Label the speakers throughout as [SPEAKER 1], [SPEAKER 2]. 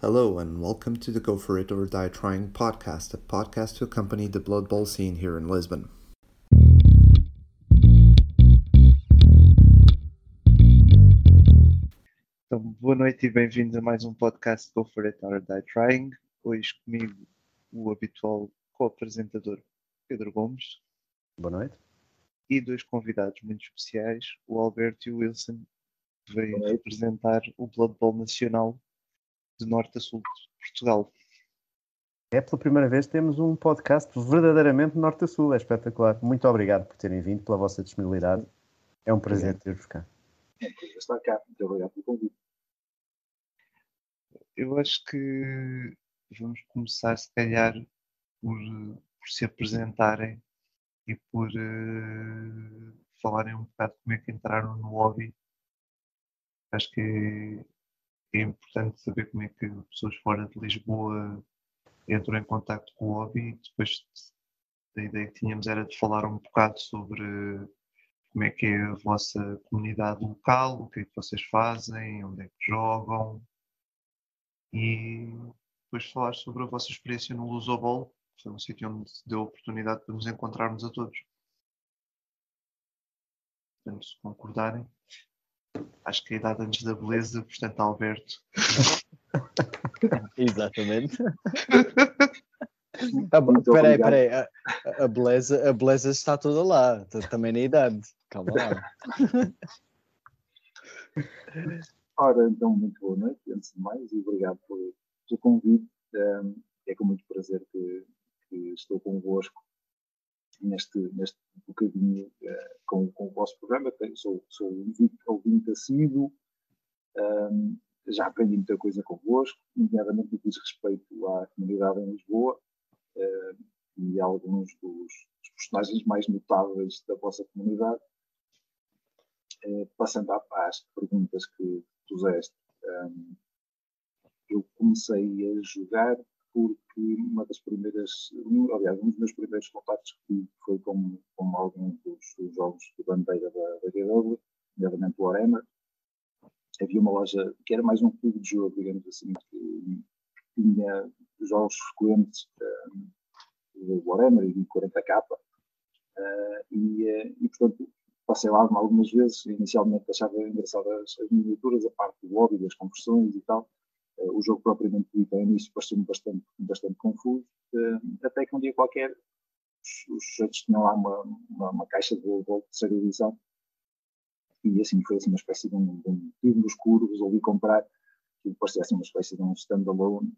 [SPEAKER 1] Hello, and welcome to the Go For It or Die Trying podcast, a podcast to accompany the Blood Bowl scene here in Lisbon.
[SPEAKER 2] Então, boa noite e bem-vindos a mais um podcast Go For It or Die Trying. Hoje comigo o habitual co-apresentador Pedro Gomes
[SPEAKER 3] Boa noite.
[SPEAKER 2] e dois convidados muito especiais, o Alberto e o Wilson, que veio representar o Blood Bowl Nacional de norte a sul de Portugal.
[SPEAKER 3] É pela primeira vez que temos um podcast verdadeiramente norte a sul. É espetacular. Muito obrigado por terem vindo, pela vossa disponibilidade. É um prazer ter-vos cá.
[SPEAKER 4] estar cá. Muito obrigado pelo convite.
[SPEAKER 2] Eu acho que vamos começar, se calhar, por, por se apresentarem e por eh, falarem um bocado como é que entraram no hobby. Acho que é, importante saber como é que pessoas fora de Lisboa entram em contato com o hobby. Depois a ideia que tínhamos era de falar um bocado sobre como é que é a vossa comunidade local, o que é que vocês fazem, onde é que jogam. E depois falar sobre a vossa experiência no Lusobol, que foi um sítio onde se deu a oportunidade de nos encontrarmos a todos. Portanto, se concordarem, acho que a idade antes da beleza, portanto, Alberto.
[SPEAKER 5] Exatamente.
[SPEAKER 4] Muito
[SPEAKER 5] peraí,
[SPEAKER 4] obrigado.
[SPEAKER 5] peraí. A, a beleza, a beleza está toda lá, também na idade. Calma lá.
[SPEAKER 4] Ora, então, muito boa noite, antes de mais, e obrigado pelo convite. Um, é com muito prazer que, que estou convosco neste, neste bocadinho eh, com, com o vosso programa. Sou, sou ouvinte, ouvinte assíduo, um, já aprendi muita coisa convosco, nomeadamente no que diz respeito à comunidade em Lisboa eh, e alguns dos, dos personagens mais notáveis da vossa comunidade. Eh, passando às perguntas que puseste, um, eu comecei a jogar porque uma das primeiras, aliás, um dos meus primeiros contatos que tive foi com, com alguns dos, dos jogos de bandeira da, da GW, nomeadamente o Warhammer. Havia uma loja que era mais um clube de jogo, digamos assim, que tinha jogos frequentes um, de Warhammer e de 40k. Uh, e, eh, e, portanto, passei lá algumas vezes. Inicialmente achava engraçadas as miniaturas, a parte do hobby, das conversões e tal. O jogo propriamente dito, ao início, pareceu-me bastante, bastante confuso. eh, até que um dia qualquer, os, os sujeitos tinham lá uma, uma, uma caixa de Volvo de edição. E assim, foi assim uma espécie de um, de um tiro no comprar. E parecia assim uma espécie de um standalone.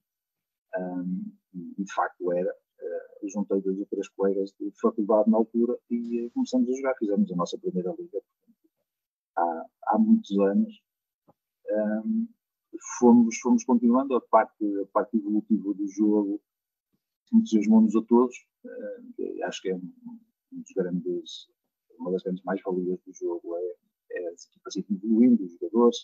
[SPEAKER 4] Um, e, de facto era. Uh, juntei dois ou três colegas de faculdade na altura e uh, começamos a jogar. Fizemos a nossa primeira liga há, há muitos anos. Um, fomos, fomos continuando a parte, a parte evolutiva do jogo, entusiasmou-nos a todos. Uh, acho que é um, dos grandes, uma das grandes mais-valias do jogo é, é as equipas evoluindo, os jogadores,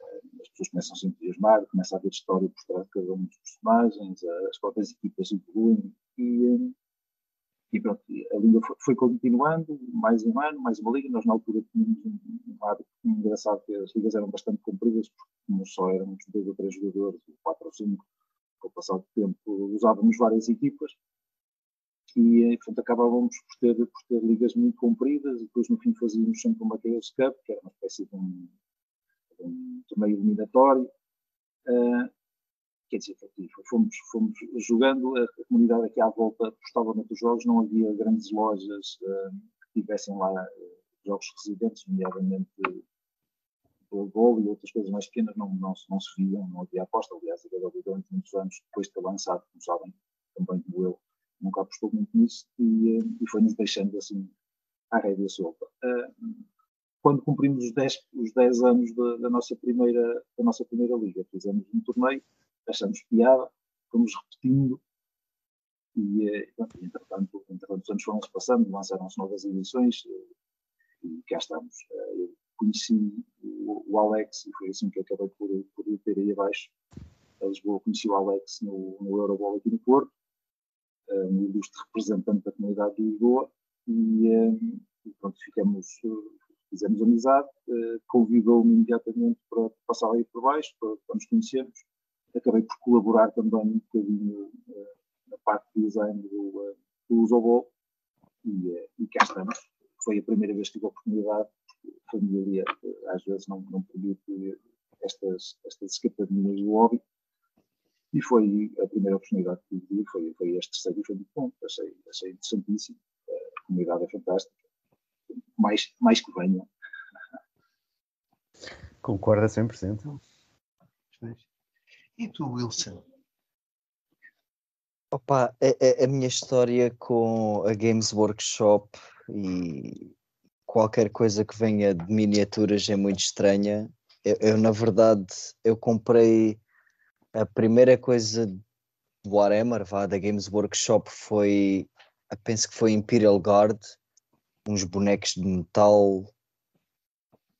[SPEAKER 4] uh, as pessoas começam a se entusiasmar, começa a haver história por trás de cada um dos personagens, as próprias equipas evoluem e, um, e pronto, a liga foi, foi continuando, mais um ano, mais uma liga. Nós, na altura, tínhamos um, um hábito engraçado que as ligas eram bastante compridas, porque como só éramos dois ou três jogadores, quatro ou cinco, com o passar do tempo, usávamos várias equipas e, eh, portanto, acabávamos por ter, por ter ligas muito compridas e depois, no fim, fazíamos sempre uma Chaos Cup, que era uma espécie de um, um torneio eliminatório. Uh, quer dizer, fomos, fomos jogando, a comunidade aqui à volta gostava muito jogos, não havia grandes lojas uh, que tivessem lá uh, jogos residentes, nomeadamente Blood Bowl e outras coisas mais pequenas, não, não, não se viam, não havia aposta. Aliás, a GW durante muitos anos, depois de ter lançado, como sabem, também como eu, nunca apostou muito nisso e, e foi-nos deixando assim à rédea solta. quando cumprimos os 10, os 10 anos da, da, nossa primeira, da nossa primeira liga, fizemos um torneio achamos piada, fomos repetindo e, entretanto, entretanto os anos foram-se passando, lançaram-se novas edições e cá estamos. Eu conheci o, Alex e foi assim que acabei por, por ter aí abaixo a Lisboa. Conheci o Alex no, no Euroball aqui no Porto, um ilustre representante da comunidade de Lisboa e, e pronto, ficamos, fizemos amizade, convidou-me imediatamente para passar aí por baixo, para, para nos conhecermos acabei por colaborar também um bocadinho uh, na parte de design do, uh, do Usobol e, uh, e cá estamos. Foi a primeira vez que tive a oportunidade, a família às vezes não, não permite estas, estas escapadinas do hobby, e foi a primeira oportunidade que tive, foi, foi este terceiro e foi muito bom, achei, achei interessantíssimo, a comunidade é fantástica, mais, mais que venham.
[SPEAKER 3] Concordo a 100%.
[SPEAKER 2] E tu, Wilson?
[SPEAKER 5] Opa, a, a, minha história com a Games Workshop e qualquer coisa que venha de miniaturas é muito estranha. Eu, eu na verdade, eu comprei a primeira coisa do Warhammer, vá, da Games Workshop foi, penso que foi Imperial Guard, uns bonecos de metal.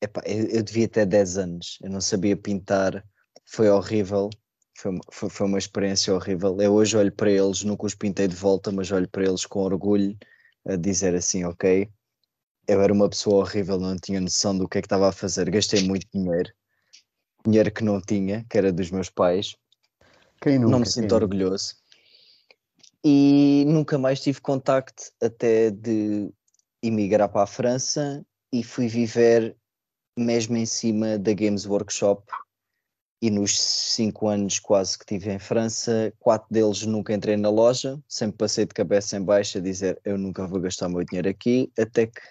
[SPEAKER 5] Epá, eu, eu devia ter 10 anos, eu não sabia pintar, foi horrível, foi, foi, foi, uma experiência horrível. Eu hoje olho para eles, nunca os pintei de volta, mas olho para eles com orgulho, a dizer assim, ok, eu era uma pessoa horrível, não tinha noção do que é que estava a fazer, gastei muito dinheiro, dinheiro que não tinha, que era dos meus pais,
[SPEAKER 3] quem nunca,
[SPEAKER 5] não me sinto orgulhoso. E nunca mais tive contacto até de emigrar para a França e fui viver mesmo em cima da Games Workshop. E nos cinco anos quase que tive em França, quatro deles nunca entrei na loja, sempre passei de cabeça em baixo a dizer eu nunca vou gastar o meu dinheiro aqui, até que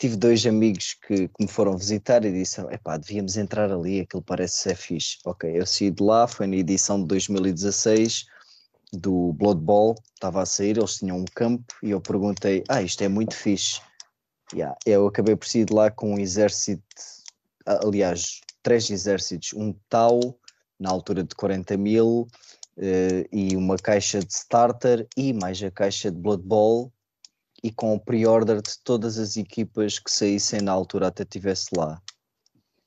[SPEAKER 5] tive dois amigos que, que me foram visitar e disseram: epá, devíamos entrar ali, aquilo parece ser fixe. Ok, eu saí de lá, foi na edição de 2016 do Blood Bowl, estava a sair, eles tinham um campo e eu perguntei: ah, isto é muito fixe. Yeah, eu acabei por sair de lá com um exército, aliás, três exércitos, um Tau na altura de 40 mil. Uh, e uma caixa de starter e mais a caixa de Blood Bowl e com o pre-order de todas as equipas que saíssem na altura até estivesse lá.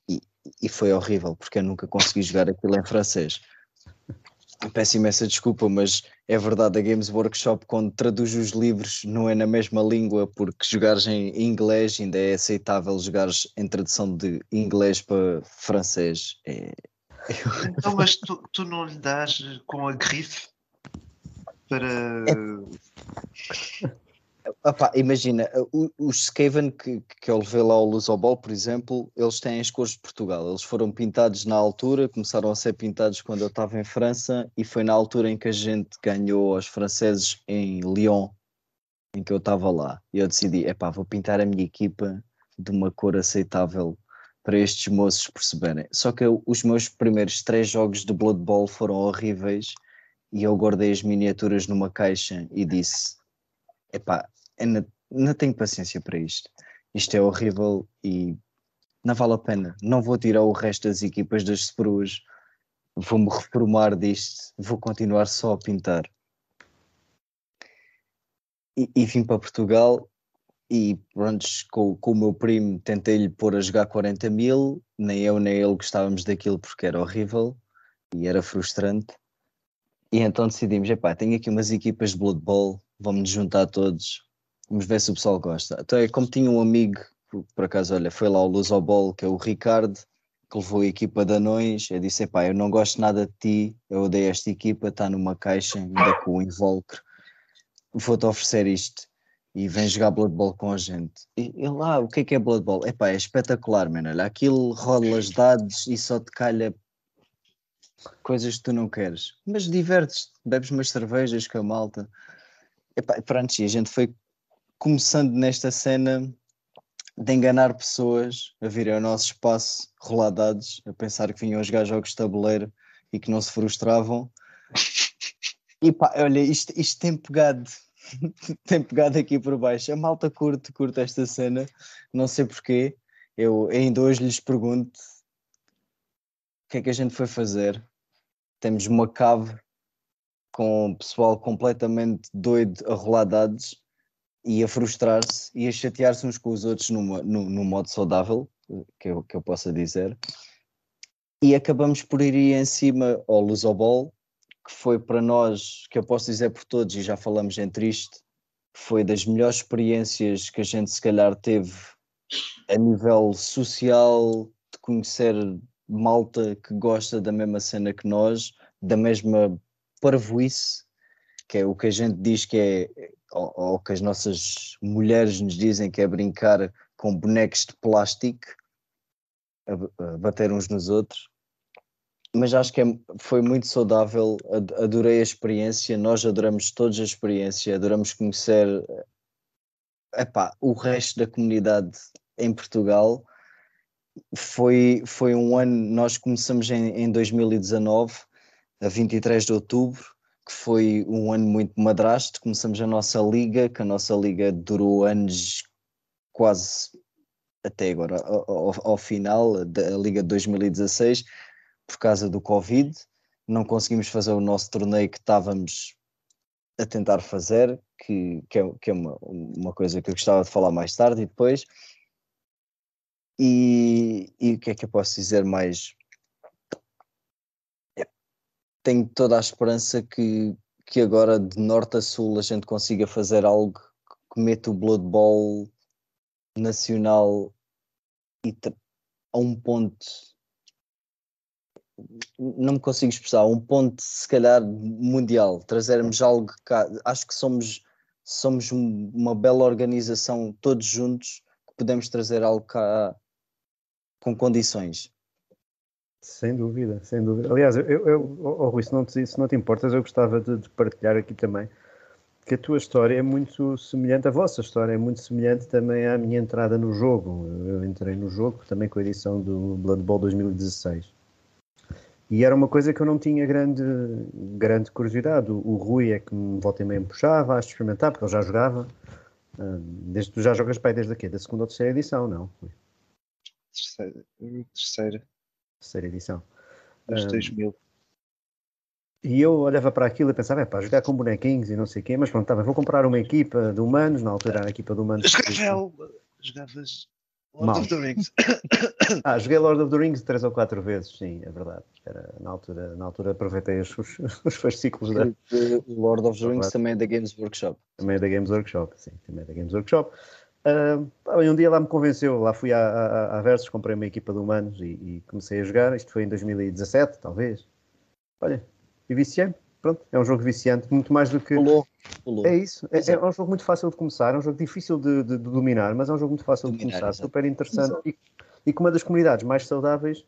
[SPEAKER 5] E, e foi horrível, porque eu nunca consegui jogar aquilo em francês. Peço imensa desculpa, mas é verdade, a Games Workshop, quando traduz os livros, não é na mesma língua, porque jogares em inglês ainda é aceitável jogares em tradução de inglês para francês. É...
[SPEAKER 2] Então, mas tu, tu não lhe dás com a grife para.
[SPEAKER 5] Opa, imagina, os Skaven que, que eu levei lá ao Lusobol, por exemplo, eles têm as cores de Portugal. Eles foram pintados na altura, começaram a ser pintados quando eu estava em França e foi na altura em que a gente ganhou aos franceses em Lyon, em que eu estava lá. E eu decidi, epá, vou pintar a minha equipa de uma cor aceitável para estes moços perceberem. Só que eu, os meus primeiros três jogos de Blood Bowl foram horríveis e eu guardei as miniaturas numa caixa e disse epá, não, não tenho paciência para isto. Isto é horrível e não vale a pena. Não vou tirar o resto das equipas das Spruas, vou-me reformar disto, vou continuar só a pintar. E, e vim para Portugal e pronto, com, com o meu primo tentei-lhe pôr a jogar 40 mil, nem eu nem ele gostávamos daquilo porque era horrível e era frustrante. E então decidimos, epá, tenho aqui umas equipas de Blood Bowl, vamos juntar todos, vamos ver se o pessoal gosta. Então é como tinha um amigo, por acaso, olha, foi lá ao Bolo, que é o Ricardo, que levou a equipa de anões, eu disse, epá, eu não gosto nada de ti, eu odeio esta equipa, está numa caixa, ainda com o invólucro, vou-te oferecer isto e vem jogar Blood Bowl com a gente. E ele, ah, o que é que é Blood Bowl? É espetacular, mano, olha, aquilo rola as dados e só te calha coisas que tu não queres, mas divertes, bebes umas cervejas com a malta. Epá, pronto, e a gente foi começando nesta cena de enganar pessoas a virem ao nosso espaço roladados, a pensar que vinham jogar jogos de tabuleiro e que não se frustravam. E pá, olha, isto, isto tem pegado, tem pegado aqui por baixo. A malta curte, curte esta cena, não sei porquê. Eu ainda hoje lhes pergunto o que é que a gente foi fazer. Temos uma cave com o pessoal completamente doido a rolar dados e a frustrar-se e a chatear-se uns com os outros numa, num, num modo saudável, que eu, que eu possa dizer. E acabamos por ir em cima ao Lusobol, que foi para nós, que eu posso dizer por todos, e já falamos entre isto, foi das melhores experiências que a gente se calhar teve a nível social, de conhecer malta que gosta da mesma cena que nós, da mesma parvoíce, que é o que a gente diz que é, ou, ou que as nossas mulheres nos dizem que é brincar com bonecos de plástico, a, a bater uns nos outros. Mas acho que é, foi muito saudável, adorei a experiência, nós adoramos todos a experiência, adoramos conhecer epá, o resto da comunidade em Portugal. Foi, foi um ano, nós começamos em, em 2019, a 23 de outubro, que foi um ano muito madrasto. Começamos a nossa liga, que a nossa liga durou anos quase até agora, ao, ao final da liga de 2016, por causa do Covid. Não conseguimos fazer o nosso torneio que estávamos a tentar fazer, que, que é, que é uma, uma coisa que eu gostava de falar mais tarde e depois. E, e o que é que eu posso dizer mais? Tenho toda a esperança que, que agora de norte a sul a gente consiga fazer algo que meta o Blood Bowl nacional e a um ponto não me consigo expressar, a um ponto se calhar mundial, trazermos algo cá, acho que somos somos uma bela organização todos juntos que podemos trazer algo cá com condições.
[SPEAKER 3] Sem dúvida, sem dúvida. Aliás, eu, eu oh, Rui, se não, te, se não te importas, eu gostava de, de, partilhar aqui também que a tua história é muito semelhante, a vossa história é muito semelhante também à minha entrada no jogo. Eu entrei no jogo também com a edição do Blood Bowl 2016. E era uma coisa que eu não tinha grande, grande curiosidade. O, o Rui é que me volta e meia me puxava a experimentar, porque ele já jogava. Uh, desde, tu já jogas pai desde aqui? Da segunda ou terceira edição, não?
[SPEAKER 2] Terceira. Terceira,
[SPEAKER 3] terceira edição.
[SPEAKER 2] Dos 2000.
[SPEAKER 3] E eu olhava para aquilo e pensava, é pá, jogar com bonequinhos e não sei o quê, mas pronto, tá vou comprar uma equipa de humanos, na altura era a equipa de humanos.
[SPEAKER 2] Jogavas Lord Mal. of the Rings.
[SPEAKER 3] ah, joguei Lord of the Rings três ou quatro vezes, sim, é verdade. Era, na, altura, na altura aproveitei os, os fascículos da.
[SPEAKER 5] Lord of the Rings também é da Games Workshop.
[SPEAKER 3] Também é da Games Workshop, sim, também é da Games Workshop. Uh, um dia lá me convenceu, lá fui à, à, à Versus, comprei uma equipa de humanos e, e comecei a jogar. Isto foi em 2017, talvez. Olha, e viciei Pronto, é um jogo viciante, muito mais do que.
[SPEAKER 5] Pulou. Pulou.
[SPEAKER 3] É isso. É, é, um jogo muito fácil de começar, é um jogo difícil de, de, de dominar, mas é um jogo muito fácil dominar, de começar, exatamente. super interessante e, e com uma das comunidades mais saudáveis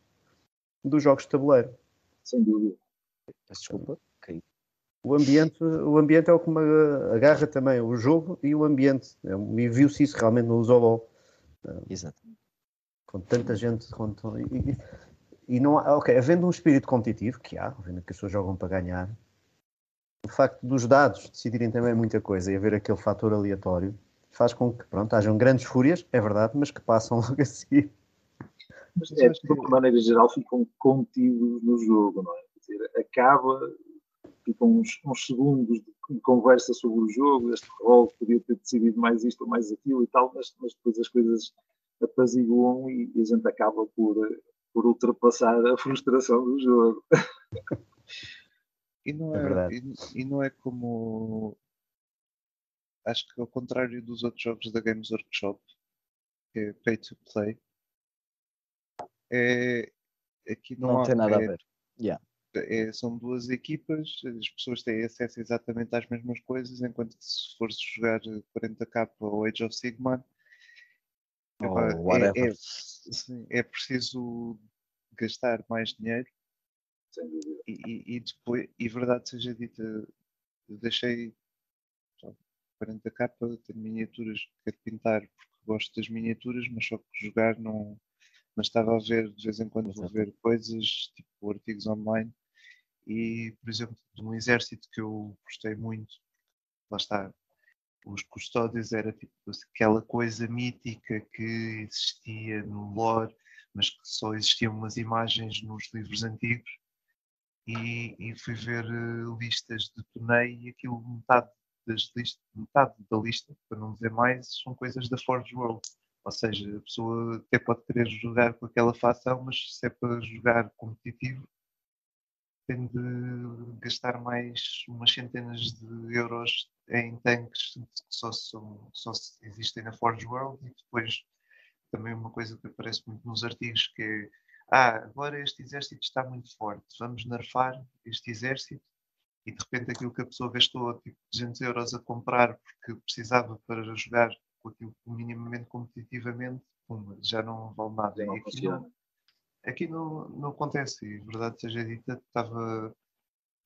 [SPEAKER 3] dos jogos de tabuleiro.
[SPEAKER 4] Sem dúvida.
[SPEAKER 5] Desculpa.
[SPEAKER 3] O ambiente, o ambiente é o que me agarra também, o jogo e o ambiente. É e viu-se isso realmente no Usobol.
[SPEAKER 5] Exato.
[SPEAKER 3] Com tanta gente. Com, e, e não há, ok, havendo um espírito competitivo, que há, vendo que as pessoas jogam para ganhar, o facto dos dados decidirem também muita coisa e haver aquele fator aleatório faz com que, pronto, hajam grandes fúrias, é verdade, mas que passam logo a seguir.
[SPEAKER 4] Mas é, de uma maneira geral, ficam contidos no jogo, não é? Quer dizer, acaba, ficam uns, uns, segundos de conversa sobre o jogo, este rol podia ter decidido mais isto ou mais aquilo e tal, mas, mas depois as coisas apaziguam e, e a gente acaba por, por ultrapassar a frustração do jogo.
[SPEAKER 2] E não é, é e, e, não é como. Acho que ao contrário dos outros jogos da Games Workshop, que é pay to play, é, aqui não,
[SPEAKER 5] não
[SPEAKER 2] há,
[SPEAKER 5] tem nada
[SPEAKER 2] é,
[SPEAKER 5] a ver. Yeah.
[SPEAKER 2] É, são duas equipas, as pessoas têm acesso exatamente às mesmas coisas, enquanto que se fores jogar 40k ou Age of Sigmar,
[SPEAKER 5] oh,
[SPEAKER 2] é, é, é preciso gastar mais dinheiro. E, e, e, depois, e verdade seja dita, deixei 40 capa, ter miniaturas que quero pintar porque gosto das miniaturas, mas só que jogar não. Mas estava a ver, de vez em quando vou ver coisas, tipo artigos online, e, por exemplo, de um exército que eu gostei muito, lá está, os custódios era tipo aquela coisa mítica que existia no lore, mas que só existiam umas imagens nos livros antigos e, e fui ver uh, listas de torneio e aquilo metade das metade da lista, para não dizer mais, são coisas da Forge World. Ou seja, a pessoa até pode querer jogar com aquela facção, mas se é para jogar competitivo, tem de gastar mais umas centenas de euros em tanques que só, são, só existem na Forge World e depois também uma coisa que aparece muito nos artigos que é ah, agora este exército está muito forte, vamos nerfar este exército e de repente aquilo que a pessoa gastou tipo 200 euros a comprar porque precisava para jogar com aquilo minimamente competitivamente, pum, já não vale nada.
[SPEAKER 4] Já não
[SPEAKER 2] E
[SPEAKER 4] funciona.
[SPEAKER 2] Aqui não, não acontece, e verdade seja dita, estava,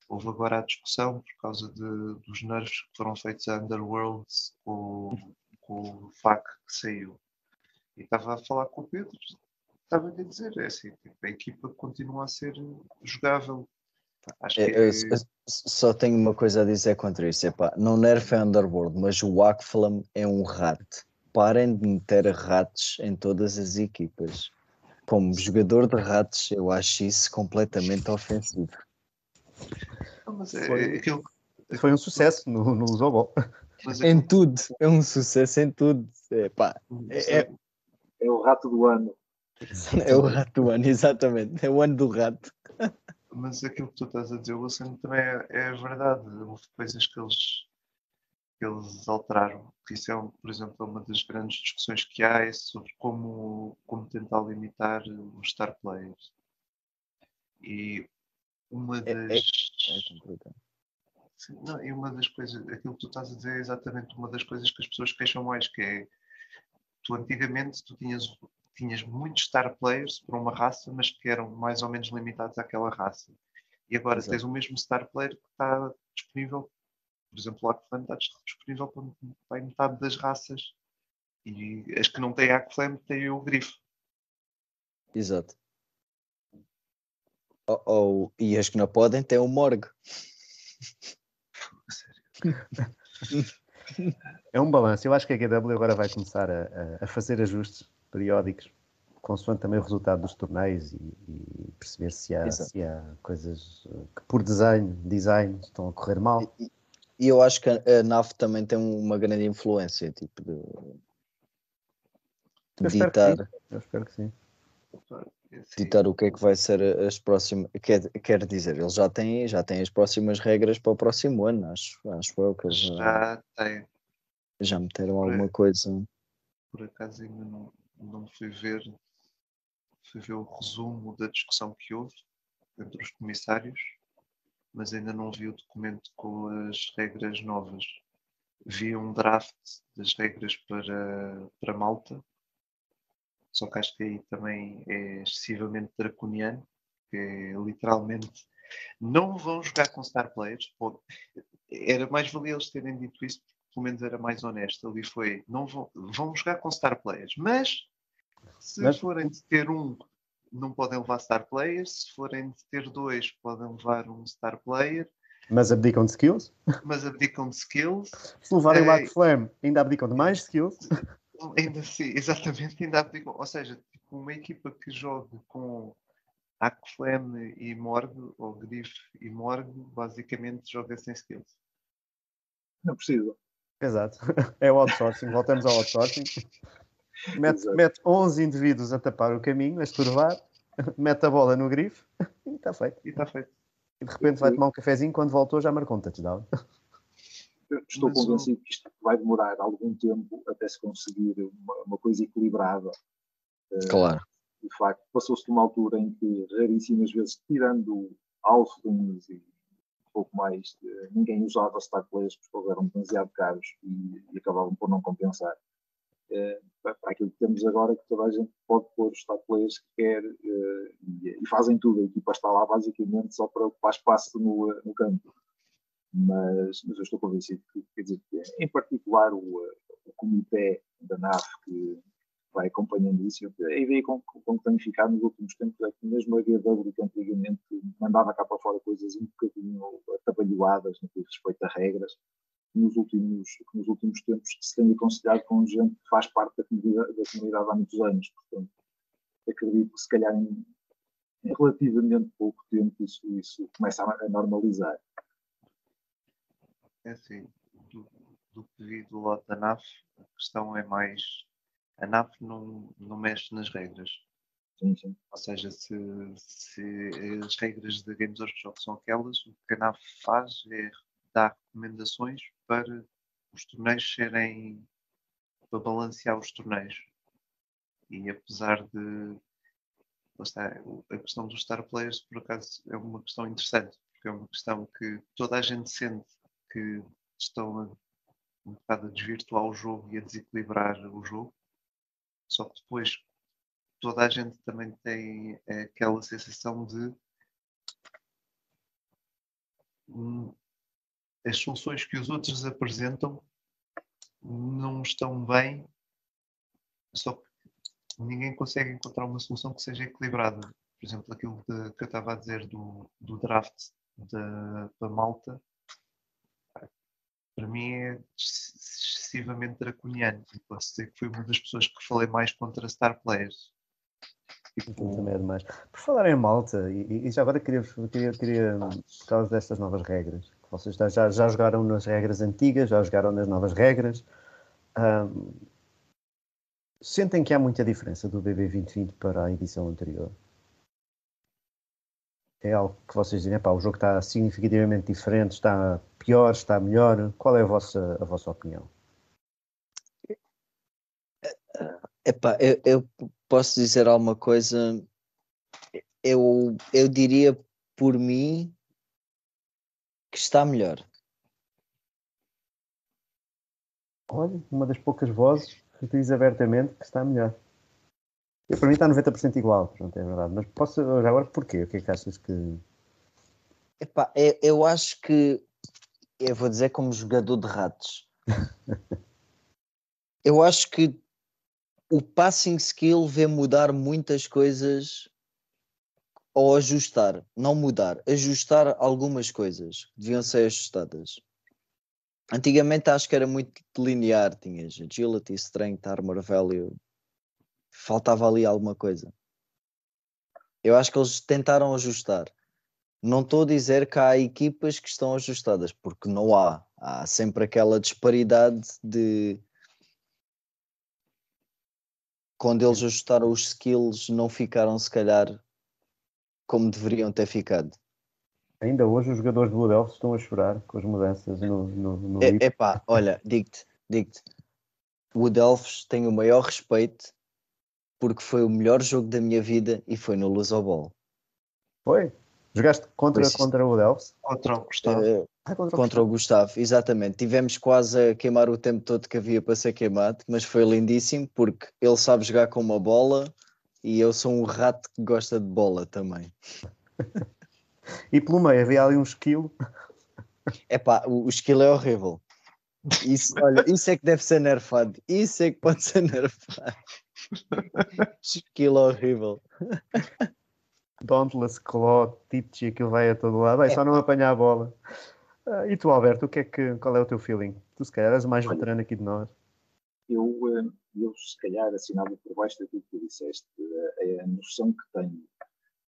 [SPEAKER 2] houve agora a discussão por causa de, dos nerfs que foram feitos a Underworlds com, com o FAC que saiu. E estava a falar com o Pedro, estava a dizer, é assim, tipo, a equipa continua a ser jogável. Acho que
[SPEAKER 5] É, eu, eu só tenho uma coisa a dizer contra isso. Epá, não nerf é Underworld, mas o Aquaflam é um rato. Parem de meter ratos em todas as equipas. Como jogador de ratos, eu acho isso completamente ofensivo.
[SPEAKER 2] É,
[SPEAKER 3] Foi- Foi um sucesso no, no
[SPEAKER 2] mas
[SPEAKER 5] Em tudo, é um sucesso em tudo. Epá, é, é,
[SPEAKER 4] É o rato do ano.
[SPEAKER 5] é o rato do ano, exatamente. É o ano do rato.
[SPEAKER 2] Mas aquilo que tu estás a dizer, Wilson, também é, é verdade. Houve coisas que eles, que eles alteraram. Isso é, por exemplo, uma das grandes discussões que há é sobre como, como tentar limitar os star players. E uma
[SPEAKER 5] É-
[SPEAKER 2] das.
[SPEAKER 5] é- É.
[SPEAKER 2] Sim, não, e uma das coisas, aquilo que tu estás a dizer é exatamente uma das coisas que as pessoas queixam mais, que é tu antigamente tu tinhas, tinhas muitos star players para uma raça, mas que eram mais ou menos limitados àquela raça. E agora
[SPEAKER 5] Exato.
[SPEAKER 2] tens o mesmo star player que está disponível, por exemplo, o Aquaflame está disponível para, metade das raças. E as que não têm Aquaflame têm o grifo.
[SPEAKER 5] Exato. Ou, ou- e as que não podem têm o Morgue.
[SPEAKER 3] É um balanço. Eu acho que a GW agora vai começar a, a- fazer ajustes periódicos, consoante também o resultado dos torneios e, e perceber se há, se há coisas eh, que por desenho, design, estão a correr mal.
[SPEAKER 5] E eu acho que a, a NAF também tem uma grande influência, tipo, de,
[SPEAKER 3] Eu
[SPEAKER 5] de
[SPEAKER 3] espero que
[SPEAKER 5] ditar,
[SPEAKER 3] sim. Eu espero que sim.
[SPEAKER 5] Ditar o que é que vai ser as próximas. Quer, quer dizer, eles já têm, já têm as próximas regras para o próximo ano, acho, acho eu que já,
[SPEAKER 2] já tem.
[SPEAKER 5] já meteram alguma coisa.
[SPEAKER 2] por acaso ainda não, não fui ver, fui ver o resumo da discussão que houve entre os comissários, mas ainda não vi o documento com as regras novas. Vi um draft das regras para, para Malta, só que acho que aí também é excessivamente draconiano, que é literalmente não vão jogar com star players. Pô, Era mais valia eles terem dito isso, porque pelo menos era mais honesto. Ali foi, não vão, vão jogar com star players, mas se
[SPEAKER 3] Mas-
[SPEAKER 2] forem de ter um, não podem levar star players, se forem de ter dois, podem levar um star player,
[SPEAKER 3] Mas abdicam de skills.
[SPEAKER 2] mas abdicam de skills.
[SPEAKER 3] Se levarem o. Black Flame, ainda abdicam de mais skills.
[SPEAKER 2] Ainda assim, exatamente, ainda abdicam. Ou seja, tipo, uma equipa que jogue com Aquaflame e Morg, ou Grif e Morg, basicamente joga sem skills.
[SPEAKER 4] Não precisa.
[SPEAKER 3] Exato. É o outsourcing. Voltamos ao outsourcing. Mete, mete 11 indivíduos a tapar o caminho, a estorvar, mete a bola no grifo e está feito.
[SPEAKER 2] E está feito.
[SPEAKER 3] E de repente vai tomar um cafezinho, quando voltou já marcou um touchdown.
[SPEAKER 4] Eu Estou
[SPEAKER 2] Mas
[SPEAKER 4] convencido que isto vai demorar algum tempo até se conseguir uma, uma coisa equilibrada.
[SPEAKER 5] Claro.
[SPEAKER 4] De facto, passou-se de uma altura em que raríssimas vezes, tirando Alphins e um pouco mais, eh, ninguém usava Star Players porque eles eram demasiado caros e, e acabavam por não compensar. Eh, para aquilo que temos agora, que toda a gente pode pôr os Players que quer eh, e, fazem tudo. A equipa está lá basicamente só para ocupar espaço no, eh, no campo. Mas, mas eu estou convencido que, quer dizer, que, em particular, o, o comitê da NAF que vai acompanhando isso, a ideia com, com que tem ficado nos últimos tempos é que mesmo a GW que antigamente mandava cá para fora coisas um bocadinho atabalhoadas no que respeito a regras, nos últimos, nos últimos tempos se tem aconselhado com gente que faz parte da comunidade, da comunidade há muitos anos. Portanto, acredito que se calhar em, em relativamente pouco tempo isso, isso começa a, a normalizar.
[SPEAKER 2] É assim, do, do que vi do lado da NAF, a questão é mais. A NAF não, não mexe nas regras.
[SPEAKER 4] Sim, sim.
[SPEAKER 2] Ou seja, se, se as regras da Games Workshop são aquelas, o que a NAF faz é dar recomendações para os torneios serem. para balancear os torneios. E apesar de está, a questão dos star players, por acaso, é uma questão interessante, porque é uma questão que toda a gente sente que estão a, um bocado a desvirtuar o jogo e a desequilibrar o jogo, só que depois toda a gente também tem aquela sensação de hum, as soluções que os outros apresentam não estão bem, só que ninguém consegue encontrar uma solução que seja equilibrada. Por exemplo, aquilo de- que eu estava a dizer do, do draft da, da malta, para mim é ex- excessivamente draconiano. Posso dizer que foi uma das pessoas que falei mais contra star players. Tipo,
[SPEAKER 3] também é demais. Por falar em malta, e, e- já agora queria, queria, queria, por causa destas novas regras, vocês já, já, jogaram nas regras antigas, já jogaram nas novas regras, ahm, sentem que há muita diferença do BB 2020 para a edição anterior? É algo que vocês dizem, "Epá, o jogo está significativamente diferente, está pior, está melhor. Qual é a vossa, a vossa opinião?
[SPEAKER 5] Epá, eu, eu posso dizer alguma coisa. Eu, eu diria por mim que está melhor.
[SPEAKER 3] Olha, uma das poucas vozes que diz abertamente que está melhor. Eu, para mim está 90% igual, pronto, é verdade. Mas posso, já agora porquê? O que é que achas que.
[SPEAKER 5] Epá, eu, eu acho que eu vou dizer como jogador de ratos. eu acho que o passing skill vê mudar muitas coisas ou ajustar, não mudar, ajustar algumas coisas que deviam ser ajustadas. Antigamente acho que era muito linear, tinhas agility, strength, armor value, faltava ali alguma coisa. Eu acho que eles tentaram ajustar. Não estou a dizer que há equipas que estão ajustadas, porque não há. Há sempre aquela disparidade de quando eles ajustaram os skills, não ficaram se calhar como deveriam ter ficado.
[SPEAKER 3] Ainda hoje os jogadores do Elves estão a chorar com as mudanças no, no, no
[SPEAKER 5] É, epá, olha, digo-te, digo-te, o Elves tem o maior respeito porque foi o melhor jogo da minha vida e foi no Luso Ball.
[SPEAKER 3] Foi? Jogaste contra,
[SPEAKER 5] sim.
[SPEAKER 3] contra o Wood Elves?
[SPEAKER 2] Contra o Gustavo.
[SPEAKER 5] Eh,
[SPEAKER 3] Ah, contra,
[SPEAKER 5] contra o Gustavo, exatamente. Tivemos quase a queimar o tempo todo que havia para ser queimado, mas foi lindíssimo porque ele sabe jogar com uma bola e eu sou um rato que gosta de bola também.
[SPEAKER 3] E pelo meio havia ali um esquilo.
[SPEAKER 5] Epá, o, o skill é horrível. Isso, olha, isso é que deve ser nerfado. Isso é que pode ser nerfado. Skill horrível.
[SPEAKER 3] Dauntless, Claw, Titch, aquilo vai a todo lado. Vai só não apanhar a bola. Ah, e tu, Alberto, o que é que, qual é o teu feeling? Tu, se calhar, és o mais
[SPEAKER 4] Olha.
[SPEAKER 3] veterano aqui de nós.
[SPEAKER 4] Eu, eh, eu se calhar assinava por baixo daquilo que tu disseste. Eh, É a noção que tenho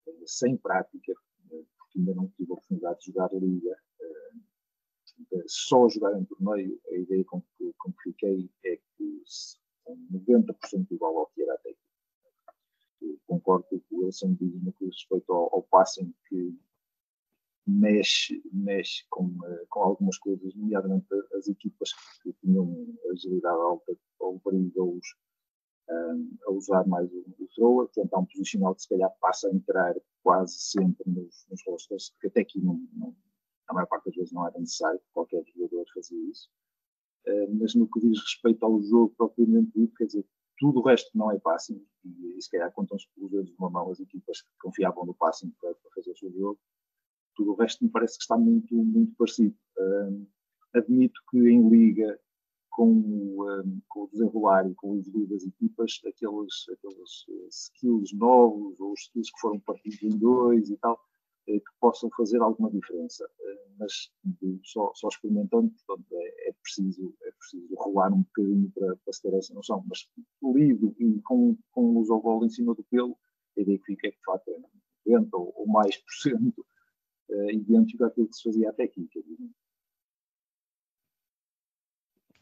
[SPEAKER 4] eh, sem prática, eh, porque ainda não tive a oportunidade de jogar Liga, eh, só jogar em torneio, a ideia com que, com que fiquei é que se- são 90% igual ao que era até aqui. Concordo com o Wilson diz no que respeito ao, ao passing que mexe, mexe com, eh, com algumas coisas, nomeadamente as equipas que tinham agilidade alta obrigam-os um, a usar mais o, o thrower, portanto há um posicional que se calhar passa a entrar quase sempre nos, nos rosters, que até aqui não, não, a maior parte das vezes não era necessário, qualquer jogador fazia isso. Uh, mas no que diz respeito ao jogo propriamente dito, quer dizer, tudo o resto não é passing, e, e se calhar contam-se pelos dedos de uma mão as equipas que confiavam no passing para, para fazer o seu jogo, tudo o resto me parece que está muito, muito parecido. Um, admito que em liga, com, um, com o desenrolar e com o evoluir das equipas, aqueles, aqueles uh, skills novos ou os skills que foram partidos em dois e tal, eh, que possam fazer alguma diferença. Eh, mas só, só experimentando, portanto, é, é preciso, é preciso rolar um bocadinho para, para se ter essa noção. Mas lido e com, com o bola em cima do pelo, a ideia que fica é que de facto é 90 ou, ou mais por cento eh, idêntico àquilo que se fazia até aqui.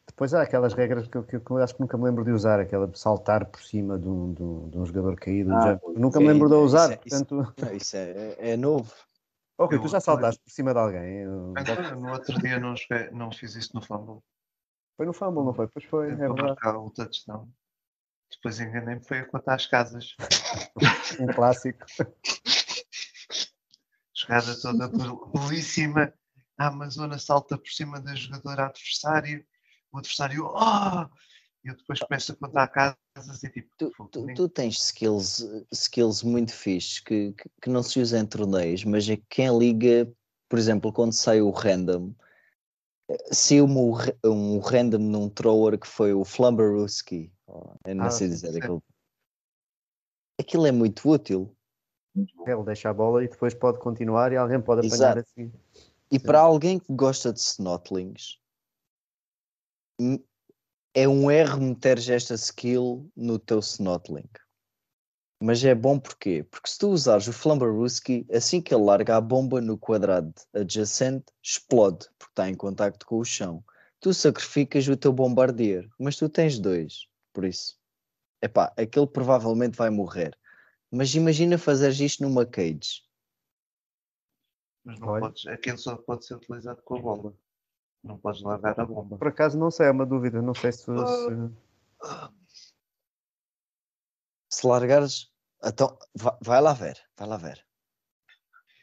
[SPEAKER 3] Depois há aquelas regras que, eu- que, eu- eu acho que nunca me lembro de usar, aquela de saltar por cima de um, de um, de um jogador caído.
[SPEAKER 4] Ah, pois.
[SPEAKER 3] nunca me lembro de usar,
[SPEAKER 5] é- isso-
[SPEAKER 3] portanto.
[SPEAKER 5] Não, isso é, é novo.
[SPEAKER 3] Oh, Rui, tu
[SPEAKER 2] Eu-
[SPEAKER 3] já saltaste por cima de alguém. Eu-
[SPEAKER 2] no outro dia não, não fiz isso no Fumble.
[SPEAKER 3] Foi no fumble, não foi? Pois foi, é verdade.
[SPEAKER 2] marcar o touchdown. Depois enganei-me, foi a contar as casas.
[SPEAKER 3] Um clássico.
[SPEAKER 2] Jogada toda belíssima. A Amazona salta por cima da jogadora adversário. O adversário, oh! E eu depois começo a contar casas e tipo.
[SPEAKER 5] Tu,
[SPEAKER 2] "Fogo,
[SPEAKER 5] tu, tu tens skills, skills muito fixes que, que, que não se usam em torneios, mas é que quem liga, por exemplo, quando sai o random, o ra- um random num thrower que foi o Flumberuski. Oh, eu não
[SPEAKER 3] Ah,
[SPEAKER 5] sei dizer aquilo. Aquilo é muito útil.
[SPEAKER 3] Ele deixa a bola e depois pode continuar e alguém pode apanhar
[SPEAKER 5] Exato.
[SPEAKER 3] assim.
[SPEAKER 5] E
[SPEAKER 3] Sim.
[SPEAKER 5] para alguém que gosta de snotlings, hum, é um erro meteres esta skill no teu snotling. Mas é bom porquê? Porque se tu usares o Flumberuski, assim que ele larga a bomba no quadrado adjacente, explode, porque está em contacto com o chão. Tu sacrificas o teu bombardier, mas tu tens dois. Por isso, epá, aquele provavelmente vai morrer. Mas imagina fazeres isto numa cage.
[SPEAKER 2] Mas não
[SPEAKER 3] Olha.
[SPEAKER 2] podes, aquilo só pode ser utilizado com a bola. Não podes largar a bomba.
[SPEAKER 3] Por acaso não sei, é uma dúvida. Não sei se. se-
[SPEAKER 5] se largares, então va- vai, lá ver, vai lá ver.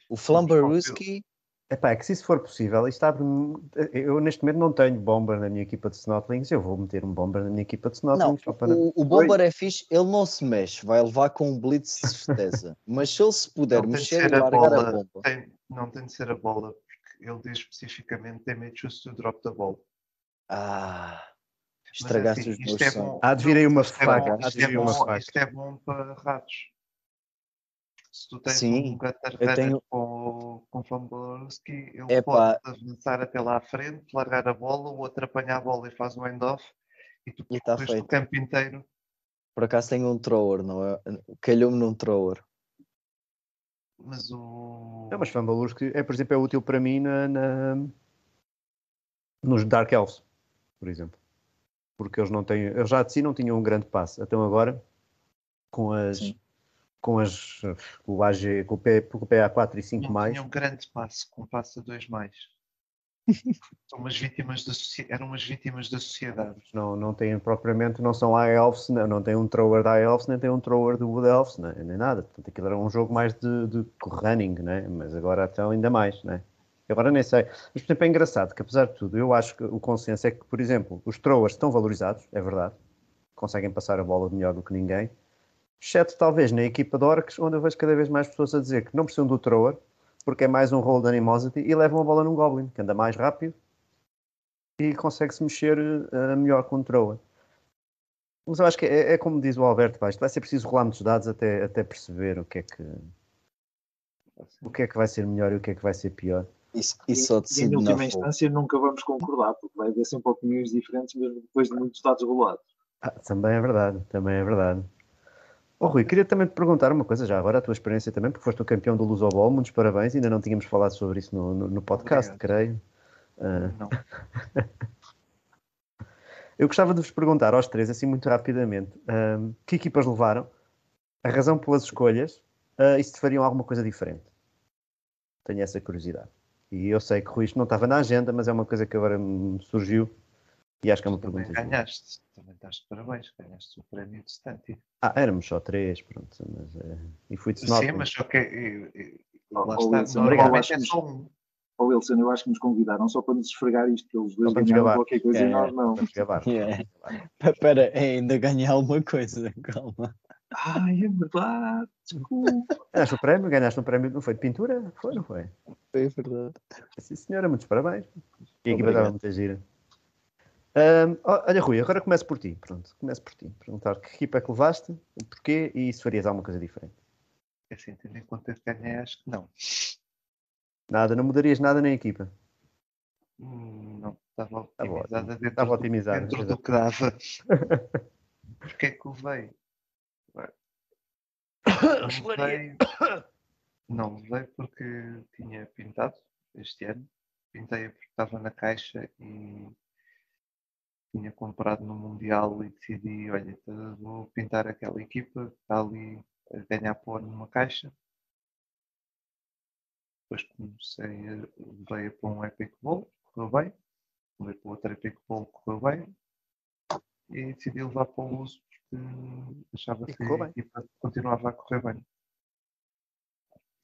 [SPEAKER 5] O Flumberuski,
[SPEAKER 3] Epá, é que se isso for possível, isto abre Eu neste momento não tenho bomber na minha equipa de Snotlings, eu vou meter um bomber na minha equipa de
[SPEAKER 5] não,
[SPEAKER 3] Snotlings só para.
[SPEAKER 5] o, o Bomber é fixe, ele não se mexe, vai levar com um blitz de certeza. Mas se ele se puder
[SPEAKER 2] Não tem de
[SPEAKER 5] mexer
[SPEAKER 2] ser a
[SPEAKER 5] largar a
[SPEAKER 2] bola.
[SPEAKER 5] bomba,
[SPEAKER 2] Tem- não tem de ser a bola, porque ele diz especificamente damage choose to drop the ball.
[SPEAKER 5] ah,
[SPEAKER 2] Mas é
[SPEAKER 5] estragaste
[SPEAKER 2] assim,
[SPEAKER 5] os meus
[SPEAKER 2] é bom-
[SPEAKER 3] Há de vir aí uma
[SPEAKER 2] é bom- isto é bom-
[SPEAKER 3] faca.
[SPEAKER 2] Isto é bom para ratos. Se tu tens
[SPEAKER 5] Sim,
[SPEAKER 2] um
[SPEAKER 5] eu
[SPEAKER 2] Runner
[SPEAKER 5] tenho-
[SPEAKER 2] com, com Fambolowski, ele
[SPEAKER 5] Epá.
[SPEAKER 2] pode avançar até lá à frente, largar a bola, o outro apanha a bola e faz um end-off e tu
[SPEAKER 5] E tá
[SPEAKER 2] o
[SPEAKER 5] feito.
[SPEAKER 2] campo inteiro.
[SPEAKER 5] Por acaso tenho um thrower, não é? Calhou-me num thrower.
[SPEAKER 2] Mas o.
[SPEAKER 3] Não, mas Fambalurski é, por exemplo, é útil para mim na, na- nos Dark Elves, por exemplo. Porque eles não têm. Eles já de si não tinham um grande passe. Então agora, com as.
[SPEAKER 5] Sim.
[SPEAKER 3] Com as. O AG, com o, P, com o PA4 e 5
[SPEAKER 2] não
[SPEAKER 3] mais.
[SPEAKER 2] tinha um grande passo, com passo a 2 mais. São umas vítimas da Eram umas vítimas da sociedade.
[SPEAKER 3] Não, não têm propriamente, não são High Elves, não, não têm um thrower da High Elves, nem tem um thrower do Wood Elves, nem, nem nada. Portanto, aquilo era um jogo mais de, de running, né? mas agora então ainda mais. Né? Agora nem sei. Mas, por exemplo, é engraçado que, apesar de tudo, eu acho que o consenso é que, por exemplo, os throwers estão valorizados, é verdade, conseguem passar a bola melhor do que ninguém, exceto talvez na equipa de Orcs, onde eu vejo cada vez mais pessoas a dizer que não precisam do thrower, porque é mais um rol de animosity e levam a bola num Goblin, que anda mais rápido e consegue-se mexer eh, melhor com o thrower. Mas eu acho que é, é como diz o Alberto Baixo, vai ser preciso rolar muitos dados até, até perceber o que, é que, o que é que vai ser melhor e o que é que vai ser pior.
[SPEAKER 5] Isso, isso só
[SPEAKER 4] E, em última
[SPEAKER 5] fogo.
[SPEAKER 4] instância nunca vamos concordar, porque vai haver sempre opiniões diferentes, mesmo depois de muitos dados rolados.
[SPEAKER 3] Ah, também é verdade, também é verdade. Oh, Rui, queria também te perguntar uma coisa já agora, a tua experiência também, porque foste o campeão do Lusobol, muitos parabéns, ainda não tínhamos falado sobre isso no, no, no podcast,
[SPEAKER 2] Obrigado.
[SPEAKER 3] creio. Ah,
[SPEAKER 2] Não.
[SPEAKER 3] eu gostava de vos perguntar aos três, assim muito rapidamente, ahm, que equipas levaram, a razão pelas escolhas ah, e se fariam alguma coisa diferente. Tenho essa curiosidade. E eu sei que Rui, isto não estava na agenda, mas é uma coisa que agora me surgiu e acho que é uma
[SPEAKER 2] Também
[SPEAKER 3] pergunta.
[SPEAKER 2] ganhaste. Também estás de parabéns. Ganhaste o prémio de Stanti.
[SPEAKER 3] Ah, éramos só três, pronto. Mas, eh, e fui de
[SPEAKER 2] Sim, mas só que. eu- eu-
[SPEAKER 4] Oh,
[SPEAKER 2] Lá
[SPEAKER 4] oh,
[SPEAKER 2] está.
[SPEAKER 4] Wilson,
[SPEAKER 2] Normalmente
[SPEAKER 4] eu
[SPEAKER 2] é
[SPEAKER 4] acho
[SPEAKER 2] só um.
[SPEAKER 4] Ou Wilson, eu acho que nos convidaram só para nos esfregar isto, que eles dois ganharam
[SPEAKER 3] gabar.
[SPEAKER 4] qualquer coisa
[SPEAKER 5] É,
[SPEAKER 4] e nós não.
[SPEAKER 3] Gabar.
[SPEAKER 5] Yeah. Espera, ainda ganhar alguma coisa, calma.
[SPEAKER 4] Ai, é verdade, desculpa.
[SPEAKER 3] Ganhaste o prémio, ganhaste um prémio, não foi de pintura? Foi, não foi?
[SPEAKER 5] É verdade.
[SPEAKER 3] Sim, senhora, muitos parabéns. E a equipa estava muito gira. Olha, Rui, agora começo por ti. Pronto, começo por ti. Perguntar que equipa é que levaste, o porquê e se farias alguma coisa diferente.
[SPEAKER 2] Assim, tendo em conta que ganhei, acho que não.
[SPEAKER 3] Nada, não mudarias nada na equipa.
[SPEAKER 2] Hum, Não, estava
[SPEAKER 3] Estava
[SPEAKER 2] otimizada
[SPEAKER 3] Estava
[SPEAKER 2] do,
[SPEAKER 3] otimizada.
[SPEAKER 2] dentro do que dava. Porquê é que levei? Não levei, não levei porque tinha pintado este ano. Pintei porque estava na caixa e tinha comprado no Mundial e decidi, olha, então vou pintar aquela equipa que está ali a ganhar pó numa caixa. Depois comecei a levei para um Epic Bowl, correu bem. Levei para outro Epic Bowl, correu bem. E decidi levar para o uso achava
[SPEAKER 3] E
[SPEAKER 2] que a
[SPEAKER 3] bem.
[SPEAKER 2] equipa continuava a correr bem.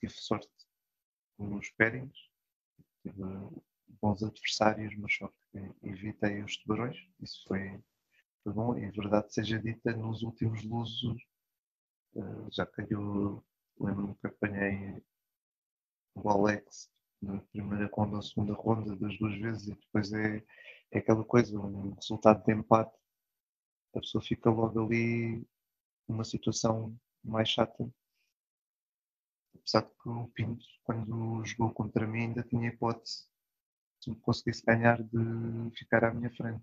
[SPEAKER 2] Tive sorte nos pairings, tive bons adversários, mas só que evitei os tubarões. Isso foi, foi bom. E verdade seja dita, nos últimos lusos eh, já calhou, lembro-me que apanhei o Alex na primeira ronda, na segunda ronda, das duas vezes, e depois é, é aquela coisa, um resultado de empate, a pessoa fica logo ali numa situação mais chata. Apesar de que o Pinto, quando jogou contra mim, ainda tinha hipótese, se me conseguisse ganhar, de ficar à minha frente.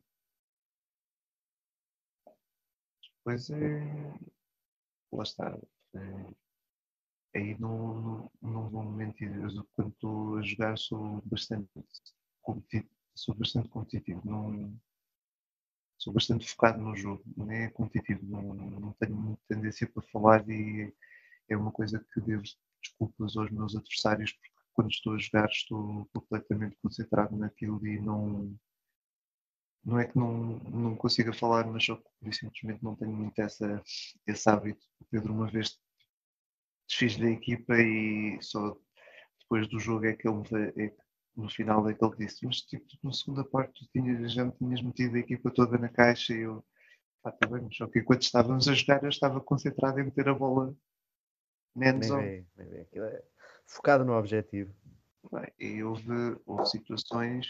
[SPEAKER 2] Depois é. Lá está. É, aí não, não, vou mentir. Eu, quando estou a jogar sou bastante competitivo. Sou bastante competitivo. Não, sou bastante focado no jogo. Nem é competitivo. Não, não tenho muita tendência para falar e é uma coisa que devo desculpas aos meus adversários quando estou a jogar estou completamente concentrado naquilo e não não é que não, não consiga falar, mas só que simplesmente não tenho muito essa, esse hábito. O Pedro uma vez desfiz da equipa e só depois do jogo é que ele é que no final é que ele disse, mas tipo, na segunda parte tu tinhas, já me tinhas metido a equipa toda na caixa e eu ah, tá bem, mas só que enquanto estávamos a jogar eu estava concentrado em meter a bola na
[SPEAKER 3] Nem
[SPEAKER 2] endzone.
[SPEAKER 3] vê, focado no objetivo.
[SPEAKER 2] E houve, houve situações,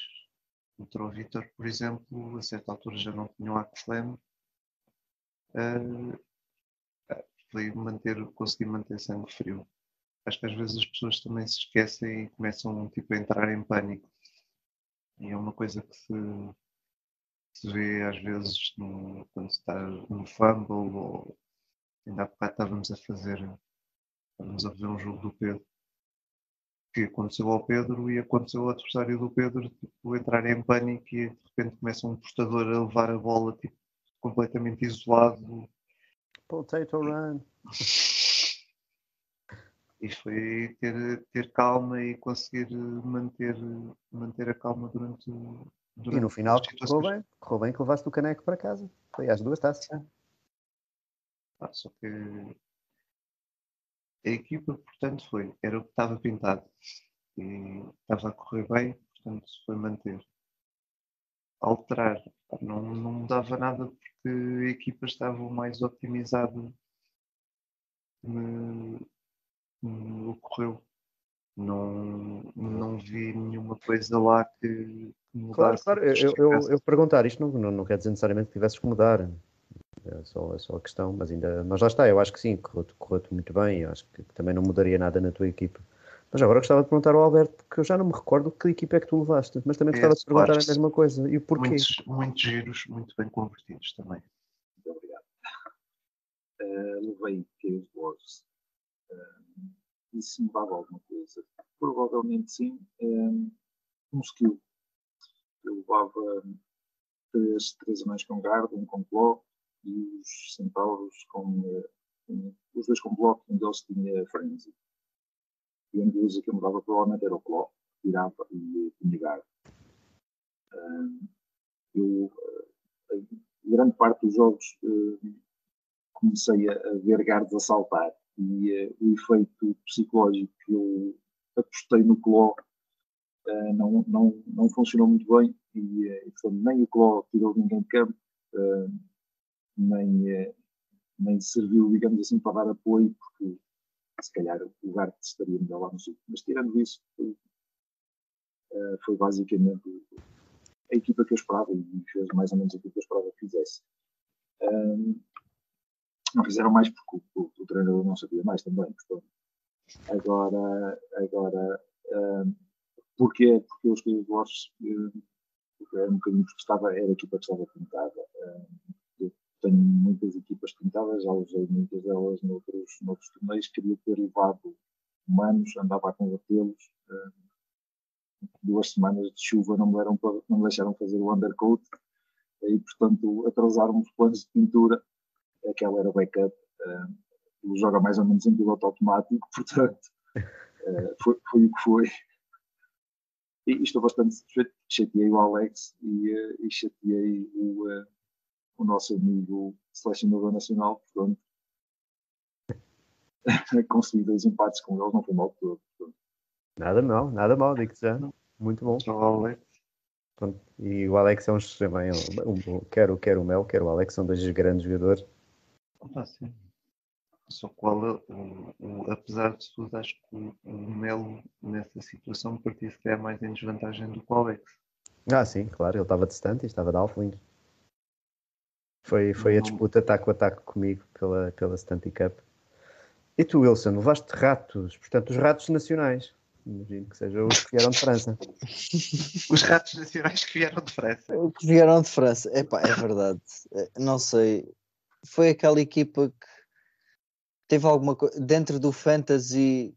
[SPEAKER 2] o Vitor, por exemplo, a certa altura já não tinha o Axlem, foi manter, conseguir manter sangue frio. Acho que às vezes as pessoas também se esquecem e começam tipo, a entrar em pânico. E é uma coisa que se, se vê às vezes no, quando está no fumble ou ainda há bocado estávamos a fazer, estávamos a ver um jogo do Pedro que aconteceu ao Pedro e aconteceu ao adversário do Pedro tipo, entrar em pânico e de repente começa um portador a levar a bola tipo, completamente isolado
[SPEAKER 3] Potato run.
[SPEAKER 2] e foi ter, ter calma e conseguir manter, manter a calma durante, durante
[SPEAKER 3] E no final correu bem. Correu bem que levaste o caneco para casa. Foi às duas taças.
[SPEAKER 2] Ah, só que a equipa, portanto, foi, era o que estava pintado e estava a correr bem, portanto, se foi manter. Alterar, não, não mudava nada porque a equipa estava mais optimizada no, no ocorreu. Não, não vi nenhuma coisa lá que,
[SPEAKER 3] Claro,
[SPEAKER 2] mudasse.
[SPEAKER 3] claro. Eu, eu, eu, eu perguntar isto não, não, não quer dizer necessariamente que tivesses que mudar. É só, é só a questão, mas ainda. Mas lá está, eu acho que sim, correu-te correu muito bem. Eu acho que, também não mudaria nada na tua equipa. Mas agora gostava de perguntar ao Alberto, porque eu já não me recordo que equipa é que tu levaste, mas também
[SPEAKER 2] É
[SPEAKER 3] gostava de perguntar a mesma coisa. E o porquê?
[SPEAKER 2] Muitos, muitos giros, muito bem convertidos também.
[SPEAKER 4] Muito obrigado. Eh, levei Cave Wars. Uh, isso mudava alguma coisa? Provavelmente sim. Um, um skill. Eu levava três, três anões com guarda, um com bloco e os centauros com. eh, um- os dois com bloco um deles tinha frenzy. E única coisa que eu mudava provavelmente era o claw, tirava e tinha guarda. Um, eu, eh, grande parte dos jogos eh, comecei a, ver guards a saltar e eh, o efeito psicológico que eu apostei no Claw eh, não, não, não funcionou muito bem e, eh, portanto, nem o Claw tirou ninguém de campo, eh, nem, eh, nem serviu, digamos assim, para dar apoio, porque se calhar o guard estaria melhor lá no sul. Mas tirando isso, foi, eh, foi basicamente a equipa que eu esperava e fez mais ou menos aquilo que eu esperava que fizesse. Não fizeram mais porque o, o, o treinador não sabia mais também. Portanto. Agora, agora porquê? Porque eu escolhi os Wars era um bocadinho porque estava, era a equipa que estava pintada. Um, tenho muitas equipas pintadas, já usei muitas delas noutros, noutros torneios, queria ter levado humanos, andava a convertê-los. Um, duas semanas de chuva não me, deram, não me deixaram fazer o undercoat e portanto atrasaram os planos de pintura aquela era backup uh, ele joga mais ou menos em piloto automático portanto uh, foi, foi, o que foi e, estou bastante satisfeito chateei o Alex e, e chateei o, o nosso amigo selecionador nacional, portanto, consegui dois empates com eles, não foi mal todo. Portanto.
[SPEAKER 3] Nada mal, nada mal, digo-te já. Muito bom.
[SPEAKER 2] Contra o Alex.
[SPEAKER 3] Pronto. E o Alex é um, também, um, um, quer, o, quer o Mel, quer o Alex, são dois grandes jogadores.
[SPEAKER 2] Ah, sim. Só qual, o, o, apesar de tudo, acho que o, o Melo nessa situação partia se é mais em desvantagem do que o Alex.
[SPEAKER 3] Ah, sim, claro, ele estava distante e estava de Alfling. Foi, foi a disputa taco a taco comigo pela, pela Stanley Cup. E tu, Wilson, levaste ratos, portanto, os ratos nacionais. Imagino que sejam os que vieram de França.
[SPEAKER 2] os ratos nacionais que vieram de França.
[SPEAKER 5] Que vieram de França. Epá, é verdade. Não sei. Foi aquela equipa que teve alguma coisa. Dentro do Fantasy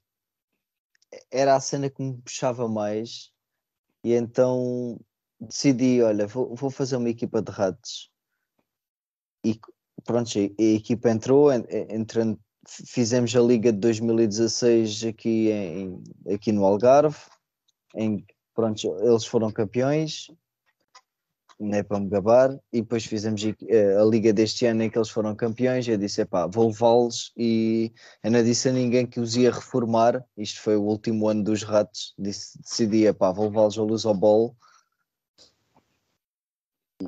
[SPEAKER 5] era a cena que me puxava mais. E então decidi: olha, vou, vou fazer uma equipa de ratos. E pronto, a, a equipa entrou, entrando fizemos a Liga de 2016 aqui, em, aqui no Algarve, em pronto, eles foram campeões, não é para me gabar, e depois fizemos a Liga deste ano em que eles foram campeões, eu disse, pá, vou levá-los e eu não disse a ninguém que os ia reformar, isto foi o último ano dos ratos, disse, decidi, pá, vou levá-los à luz ao bolo,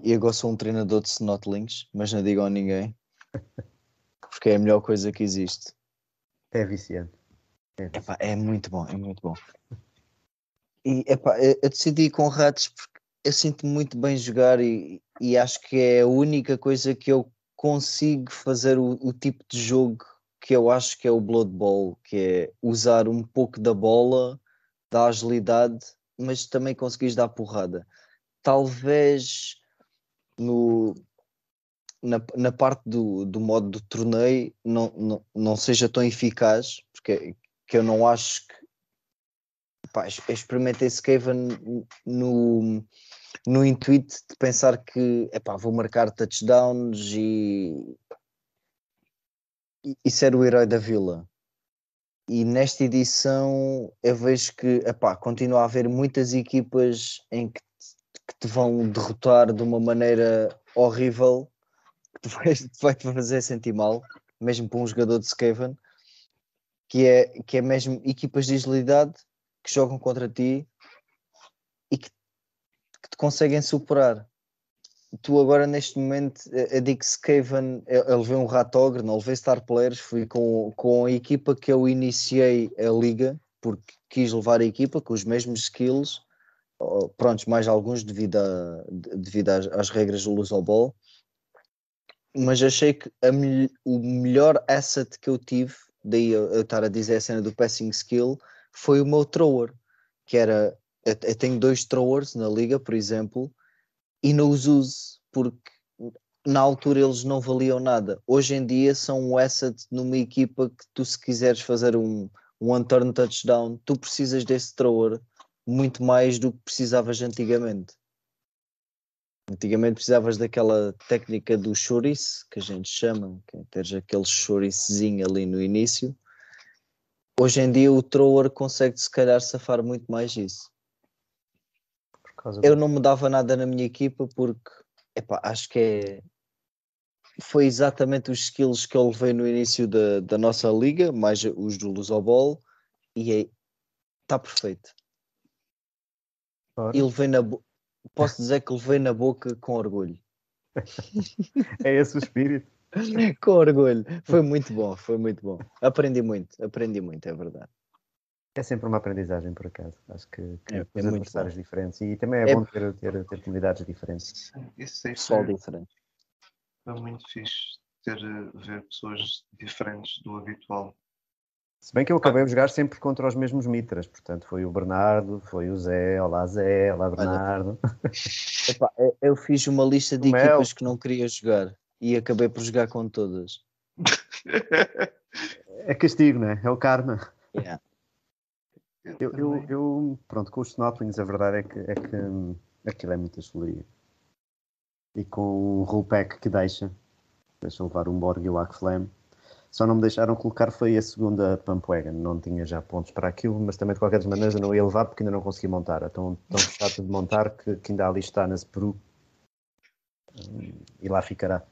[SPEAKER 5] e agora sou um treinador de Snotlings, mas não digam a ninguém porque é a melhor coisa que existe.
[SPEAKER 3] É viciante.
[SPEAKER 5] É, viciante. Epá, é muito bom, é muito bom. E epá, eu decidi com ratos porque eu sinto muito bem jogar e, e acho que é a única coisa que eu consigo fazer o, o, tipo de jogo que eu acho que é o Blood Bowl, que é usar um pouco da bola, da agilidade, mas também conseguires dar porrada. Talvez no, na, na parte do, do modo do torneio não, não, não seja tão eficaz, porque que eu não acho que pá, experimentei Skaven no, no intuito de pensar que epá, vou marcar touchdowns e, e isso era o herói da vila. E nesta edição eu vejo que epá, continua a haver muitas equipas em que que te vão derrotar de uma maneira horrível que vai-te fazer sentir mal, mesmo para um jogador de Skaven, que é, que é mesmo equipas de agilidade que jogam contra ti e que, que te conseguem superar. Tu agora neste momento, eu digo que Skaven, eu levei um Ratogre, não levei Star Players, fui com, com a equipa que eu iniciei a liga, porque quis levar a equipa com os mesmos skills, prontos, mais alguns devido, a, devido às, às regras do Lose Ball, mas achei que me, o melhor asset que eu tive, daí eu, eu estar a dizer a cena do passing skill, foi o meu thrower, que era, eu, eu tenho dois throwers na liga, por exemplo, e não os uso, porque na altura eles não valiam nada. Hoje em dia são um asset numa equipa que tu se quiseres fazer um, um one-turn touchdown, tu precisas desse thrower muito mais do que precisavas antigamente. Antigamente precisavas daquela técnica do chouriço, que a gente chama, que é teres aquele chouricezinho ali no início. Hoje em dia o thrower consegue se calhar safar muito mais isso. Eu não mudava nada na minha equipa porque epá, acho que é foi exatamente os skills que eu levei no início da, da nossa liga, mais os do Lusobol, e é, está perfeito. Ora. E levei na, posso dizer que levei na boca com orgulho.
[SPEAKER 3] é esse o espírito.
[SPEAKER 5] com orgulho. Foi muito bom, foi muito bom. Aprendi muito, aprendi muito, é verdade.
[SPEAKER 3] É sempre uma aprendizagem, por acaso. Acho que, que é, é os adversários bom. diferentes e também é, é, bom ter, ter, ter comunidades diferentes.
[SPEAKER 2] Isso é
[SPEAKER 5] Pessoal diferente.
[SPEAKER 2] É muito fixe ter ver pessoas diferentes do habitual.
[SPEAKER 3] Se bem que eu acabei de jogar sempre contra os mesmos mitras, portanto foi o Bernardo, foi o Zé, olá Zé, olá Bernardo.
[SPEAKER 5] Epá, eu fiz uma lista de equipas que não queria jogar e acabei por jogar com todas.
[SPEAKER 3] É castigo, não é? É o karma.
[SPEAKER 5] Yeah.
[SPEAKER 3] Eu, eu, eu, pronto, com os Snotlings a verdade é que, é que aquilo é muita chuleria. E com o rollback que deixa, deixa levar um Borg e o Akflame, só não me deixaram colocar foi a segunda Wagon. Não tinha já pontos para aquilo, mas também de qualquer maneira eu não ia levar porque ainda não consegui montar. Então tão chato de montar que, que ainda ali está na Spru. E lá ficará.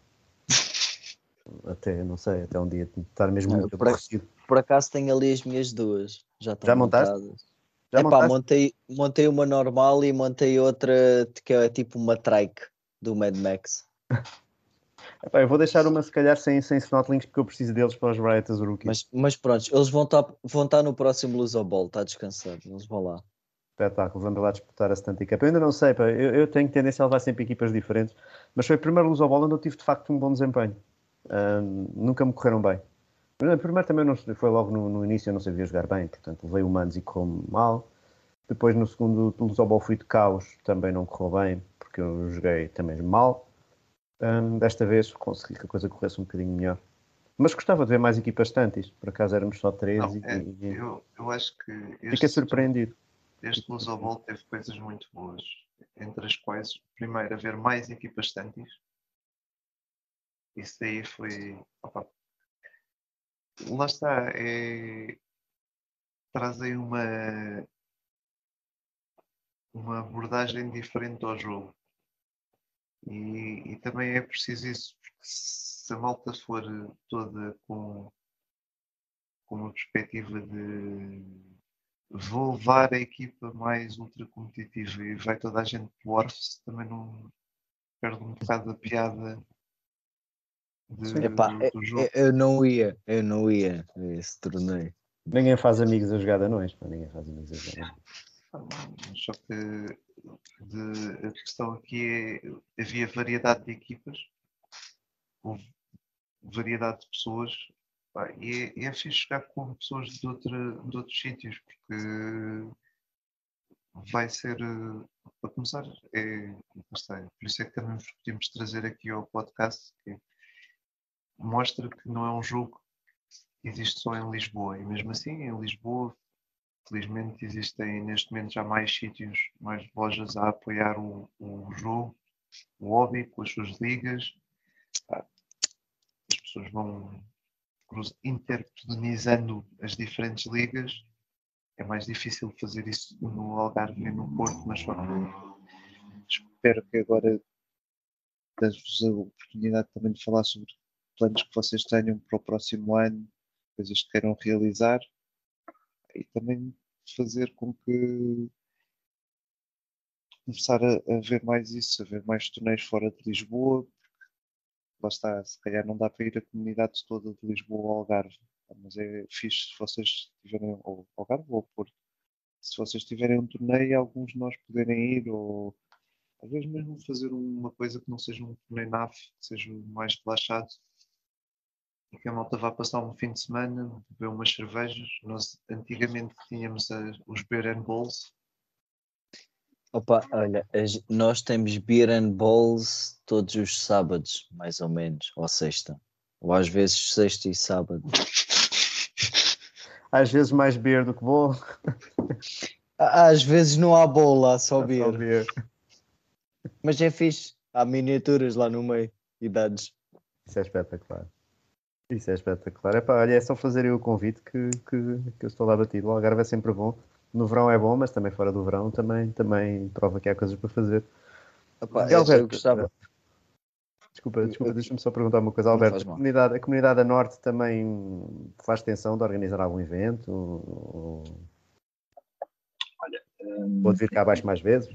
[SPEAKER 3] até, não sei, até um dia estar mesmo muito
[SPEAKER 5] por-. Por acaso tenho ali as minhas duas. Já
[SPEAKER 3] Já montaste?
[SPEAKER 5] montadas.
[SPEAKER 3] Já
[SPEAKER 5] Epá,
[SPEAKER 3] montaste?
[SPEAKER 5] montei, montei uma normal e montei outra que é tipo uma trike do Mad Max.
[SPEAKER 3] Epá, eu vou deixar uma se calhar sem, sem snotlinks porque eu preciso deles para os Riot as Rookies.
[SPEAKER 5] Mas, mas pronto, eles vão estar vão estar no próximo Luz ao Ball, está descansado. Eles vão lá.
[SPEAKER 3] Espetáculo, vamos lá disputar a Stunt Cup. Eu ainda não sei, pá, eu, eu tenho tendência a levar sempre equipas diferentes, mas foi a primeira luz ao bola onde eu tive de facto um bom desempenho. Ahm, nunca me correram bem. No primeiro também não, foi logo no, no início, eu não sabia jogar bem, portanto levei humanos e correu mal. Depois no segundo luz ao bola fui de caos, também não correu bem, porque eu joguei também mal. Ahm, desta vez consegui que a coisa corresse um bocadinho melhor. Mas gostava de ver mais equipas tantas, por acaso éramos só três
[SPEAKER 2] Não,
[SPEAKER 3] e,
[SPEAKER 2] é,
[SPEAKER 3] e-
[SPEAKER 2] eu, eu acho que
[SPEAKER 3] fiquei
[SPEAKER 2] este,
[SPEAKER 3] surpreendido.
[SPEAKER 2] este Lusovol teve coisas muito boas, entre as quais, primeiro, haver mais equipas tantas. Isso aí foi. opa, lá está, é, traz aí uma, uma abordagem diferente ao jogo. E, e também é preciso isso, porque se a malta for toda com, com uma perspectiva de vou levar a equipa mais ultra competitiva e vai toda a gente para o Orfs, também não perde um bocado a piada de-.
[SPEAKER 5] Epá,
[SPEAKER 2] do, do jogo.
[SPEAKER 5] eu não ia, eu não ia a esse torneio.
[SPEAKER 3] Ninguém faz amigos a jogar de anões, pá, ninguém faz amigos a jogar.
[SPEAKER 2] Só que de- a questão aqui é havia variedade de equipas, houve variedade de pessoas pá, e é, é fixe com pessoas de, outra, de outros sítios porque vai ser para começar é, está, por isso é que também vos podemos trazer aqui ao podcast que mostra que não é um jogo que existe só em Lisboa e mesmo assim em Lisboa Felizmente existem neste momento já mais sítios, mais lojas a apoiar o, o jogo, o hobby, com as suas ligas. Ah, As pessoas vão interpedonizando as diferentes ligas. É mais difícil fazer isso no Algarve e no Porto, mas só espero que agora dê-vos a oportunidade também de falar sobre planos que vocês tenham para o próximo ano, coisas que queiram realizar e também fazer com que começar a, a ver mais isso, a ver mais torneios fora de Lisboa, porque lá está, se calhar não dá para ir a comunidade toda de Lisboa ao Algarve, mas é fixe se vocês tiverem, ou Algarve ou Porto, se vocês tiverem um torneio alguns de nós poderem ir, ou às vezes mesmo fazer uma coisa que não seja um torneio NAF, que seja mais relaxado, e que a malta vá passar um fim de semana, beber umas cervejas. Nós antigamente tínhamos os beer and balls,
[SPEAKER 5] Opa, olha, as- nós temos beer and balls todos os sábados, mais ou menos, ou sexta. Ou às vezes sexta e sábado.
[SPEAKER 3] Às vezes mais beer do que bom.
[SPEAKER 5] Á- Às vezes não há bola, há só
[SPEAKER 3] Só
[SPEAKER 5] beer.
[SPEAKER 3] beer.
[SPEAKER 5] Mas é fixe. Há miniaturas lá no meio. Idades.
[SPEAKER 3] Isso é espetacular. Isso é espetacular. Epá, olha, é só fazerem o convite que, que, que eu estou lá batido. O Algarve é sempre bom. No verão é bom, mas também fora do verão também, também prova que há coisas para fazer. Miguel
[SPEAKER 5] eu,
[SPEAKER 3] Alberto,
[SPEAKER 5] eu gostava.
[SPEAKER 3] Desculpa, desculpa,
[SPEAKER 5] eu-
[SPEAKER 3] deixa-me só perguntar uma coisa, Alberto. A comunidade, a comunidade a norte também faz tensão de organizar algum evento? Ou,
[SPEAKER 4] Hum,
[SPEAKER 3] ou de vir cá abaixo mais vezes?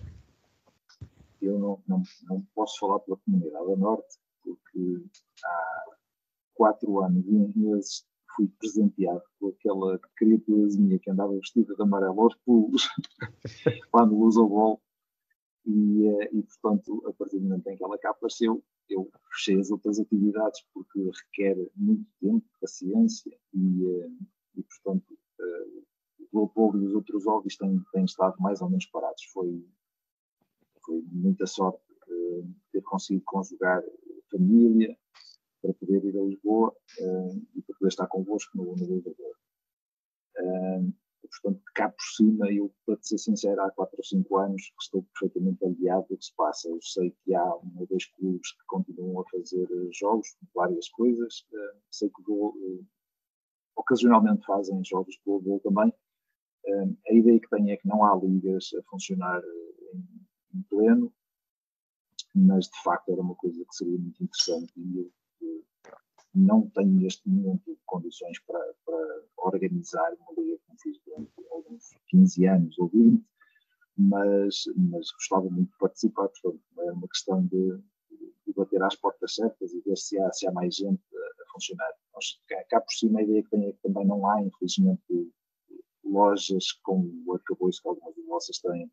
[SPEAKER 4] eu não, não, não posso falar pela comunidade a norte, porque há quatro anos e uns meses fui presenteado por aquela criaturazinha que andava vestida de amarelo aos pulos lá no Lusovol e, eh, e portanto a partir do momento em que ela cá apareceu eu fechei as outras atividades porque requer muito tempo, paciência e, eh, e portanto eh, o Blood e os outros hobbies têm, têm estado mais ou menos parados. Foi, foi muita sorte ter conseguido conjugar família para poder ir a Lisboa eh, e para poder estar convosco no, no Lisboa. Eh, portanto, cá por cima, eu, para ser sincero, há 4 ou 5 anos que estou perfeitamente aliado do que se passa. Eu sei que há um ou dois clubes que continuam a fazer eh, jogos, várias coisas. Eh, sei que vou, ocasionalmente fazem jogos de futebol também. A ideia que tenho é que não há ligas a funcionar em, em pleno, mas de facto era uma coisa que seria muito interessante e eu não tenho neste momento condições para, para organizar uma liga como fiz durante alguns 15 anos ou 20, mas, mas gostava muito de participar, portanto, é uma questão de, de bater às portas certas e ver se há, se há mais gente a, funcionar. Nós, cá, cá, por cima a ideia que tenho é que também não há, infelizmente, lojas com o arcabouço que algumas de vossas têm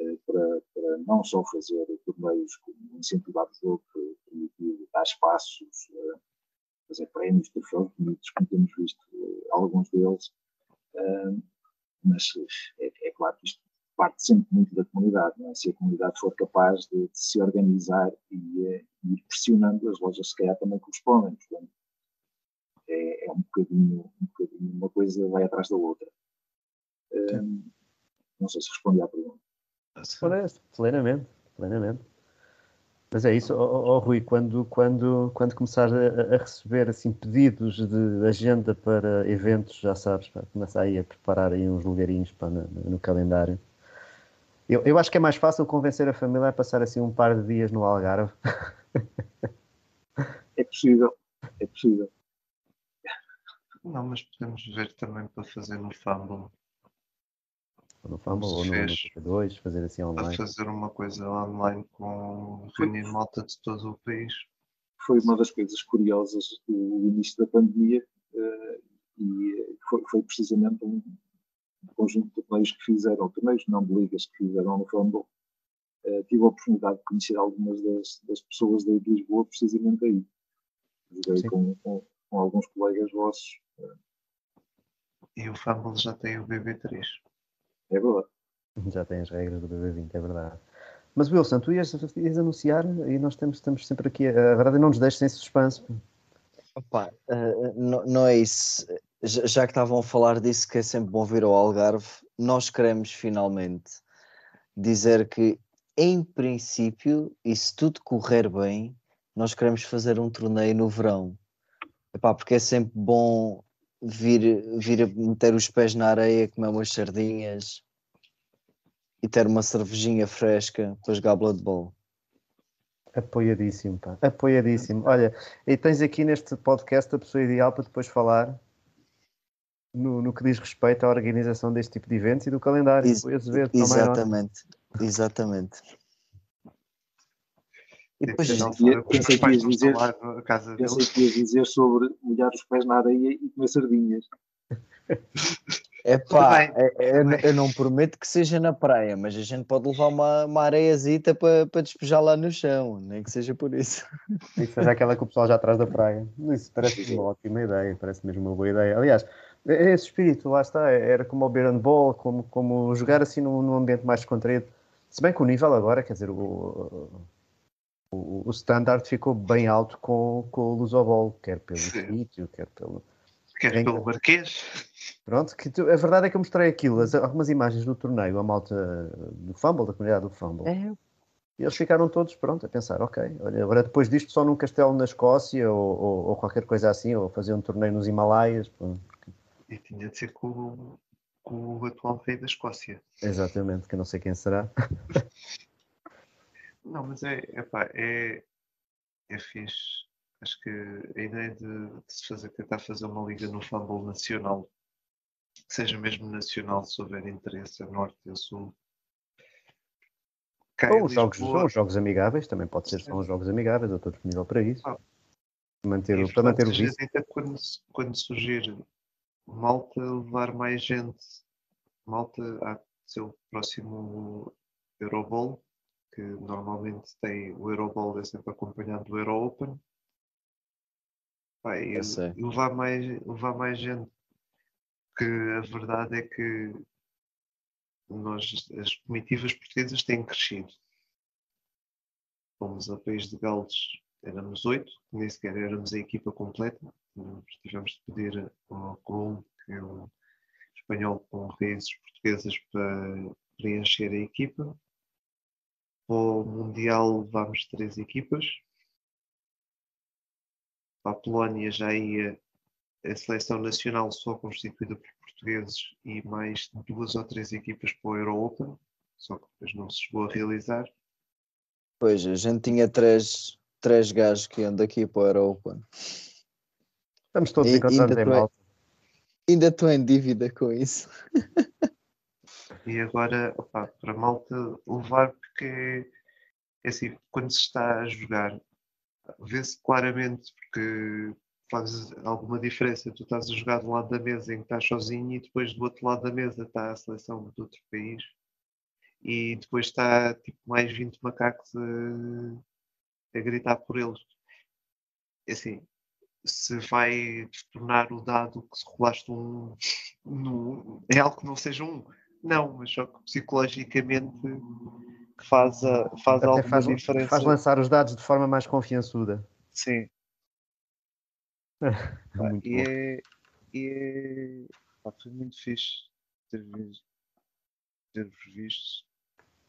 [SPEAKER 4] eh, para, para, não só fazer torneios como incentivar o jogo, permitir dar espaços, eh, fazer prémios, troféus bonitos, como temos visto eh, alguns deles, mas é, é, claro que isto parte sempre muito da comunidade, é? se a comunidade for capaz de, de se organizar e, e, ir pressionando as lojas, se calhar também correspondem, portanto, é, é um, bocadinho, um bocadinho, uma coisa vai atrás da outra. Não sei se respondi à pergunta.
[SPEAKER 3] Parece, plenamente, plenamente. Mas é isso, oh, oh, Rui, quando, quando, quando começares a, a, receber assim, pedidos de agenda para eventos, já sabes, pá, começa aí a preparar aí uns lugarinhos pá, no, no, calendário. Eu, eu acho que é mais fácil convencer a família a passar assim um par de dias no Algarve.
[SPEAKER 4] É possível, é possível.
[SPEAKER 2] Não, mas podemos ver também para fazer no Fumble
[SPEAKER 3] no Fumble ou no, no 2 fazer assim online.
[SPEAKER 2] A fazer uma coisa online com reunir malta de todo o país.
[SPEAKER 4] Foi uma das coisas curiosas do início da pandemia uh, e foi, foi, precisamente um conjunto de torneios que fizeram, torneios não de ligas que fizeram no Fumble. Uh, tive a oportunidade de conhecer algumas das, das pessoas de Lisboa precisamente aí. Joguei com, com, com, alguns colegas vossos. Uh.
[SPEAKER 2] E o Fumble já tem o BB3.
[SPEAKER 4] É verdade.
[SPEAKER 3] Já tem as regras do BB20, é verdade. Mas Wilson, tu ias, ias anunciar e nós estamos, estamos sempre aqui. A verdade não nos deixes sem suspense.
[SPEAKER 5] Opa, uh, não, não, é isso. Já, já, que estavam a falar disso, que é sempre bom vir ao Algarve, nós queremos finalmente dizer que, em princípio, e se tudo correr bem, nós queremos fazer um torneio no verão. Epá, porque é sempre bom vir, vir a meter os pés na areia, comer umas sardinhas e ter uma cervejinha fresca para jogar Blood Bowl.
[SPEAKER 3] Apoiadíssimo, pá. Apoiadíssimo. Olha, e tens aqui neste podcast a pessoa ideal para depois falar no, no que diz respeito à organização deste tipo de eventos e do calendário.
[SPEAKER 5] Ex exatamente, exatamente.
[SPEAKER 4] E depois pensei, pensei, que ias dizer, pensei que ias dizer sobre molhar os pés na areia e comer sardinhas.
[SPEAKER 5] É pá, eu, eu, não prometo que seja na praia, mas a gente pode levar uma, uma areiazita para, para despejar lá no chão, nem que seja por isso.
[SPEAKER 3] E que seja aquela que o pessoal já atrás da praia. Isso parece uma ótima ideia, parece mesmo uma boa ideia. Aliás, é, é esse espírito, lá está, era como o beer and ball, como, como jogar assim num, num ambiente mais descontraído. Se bem que o nível agora, quer dizer, o, o, o standard ficou bem alto com, com o Lusobol, quer pelo sítio, quer pelo.
[SPEAKER 2] Quer pelo Marquês.
[SPEAKER 3] Pronto, que tu, a verdade é que eu mostrei aquilo, as, algumas imagens do torneio, a malta do Fumble, da comunidade do Fumble. É. E eles ficaram todos, pronto, a pensar, ok, olha, agora depois disto só num castelo na Escócia ou, ou, ou qualquer coisa assim, ou fazer um torneio nos Himalaias. Porque...
[SPEAKER 2] E tinha de ser com, com o atual rei da Escócia.
[SPEAKER 3] Exatamente, que eu não sei quem será.
[SPEAKER 2] Não, mas é, epá, é, é fixe. Acho que a ideia de, de, se fazer, tentar fazer uma liga no Fumble nacional, que seja mesmo nacional, se houver interesse a norte e a sul.
[SPEAKER 3] Ou os jogos, são os jogos amigáveis, também pode ser são os jogos amigáveis, eu estou disponível para isso. Ah, manter, para manter o vício.
[SPEAKER 2] Quando, quando surgir malta, levar mais gente, malta a ser o próximo Euroball, que normalmente tem o Euroball é sempre acompanhado do Euro Open. Vai, levar, mais, levar mais gente. Que a verdade é que nós, as comitivas portuguesas têm crescido. Fomos ao país de Gales, éramos oito, nem sequer éramos a equipa completa. Tivemos de pedir ao Colombo, que é um espanhol com raízes portuguesas, para preencher a equipa para o Mundial vamos três equipas. Para a Polónia já ia a seleção nacional só constituída por portugueses e mais duas ou três equipas para o Euro Open, só que depois não se chegou a realizar.
[SPEAKER 5] Pois, a gente tinha três, três gajos que iam daqui para o Euro Open.
[SPEAKER 3] Estamos todos
[SPEAKER 5] E-
[SPEAKER 3] encontrados em malta.
[SPEAKER 5] Ainda estou em dívida com isso.
[SPEAKER 2] E agora, opá, para malta levar, porque é assim, quando se está a jogar, vê-se claramente, porque faz alguma diferença. Tu estás a jogar do lado da mesa em que estás sozinho e depois do outro lado da mesa está a seleção de outro país e depois está tipo mais 20 macacos a, a gritar por eles. É assim, se vai tornar o dado que se rolaste um, no, é algo que não seja um. Não, mas só que psicologicamente faz, a, faz
[SPEAKER 3] Até
[SPEAKER 2] alguma
[SPEAKER 3] faz,
[SPEAKER 2] diferença.
[SPEAKER 3] faz lançar os dados de forma mais confiançuda.
[SPEAKER 2] Sim. Pá,
[SPEAKER 3] Muito
[SPEAKER 2] e é, e é pá, foi muito fixe ter visto, ter-vos visto.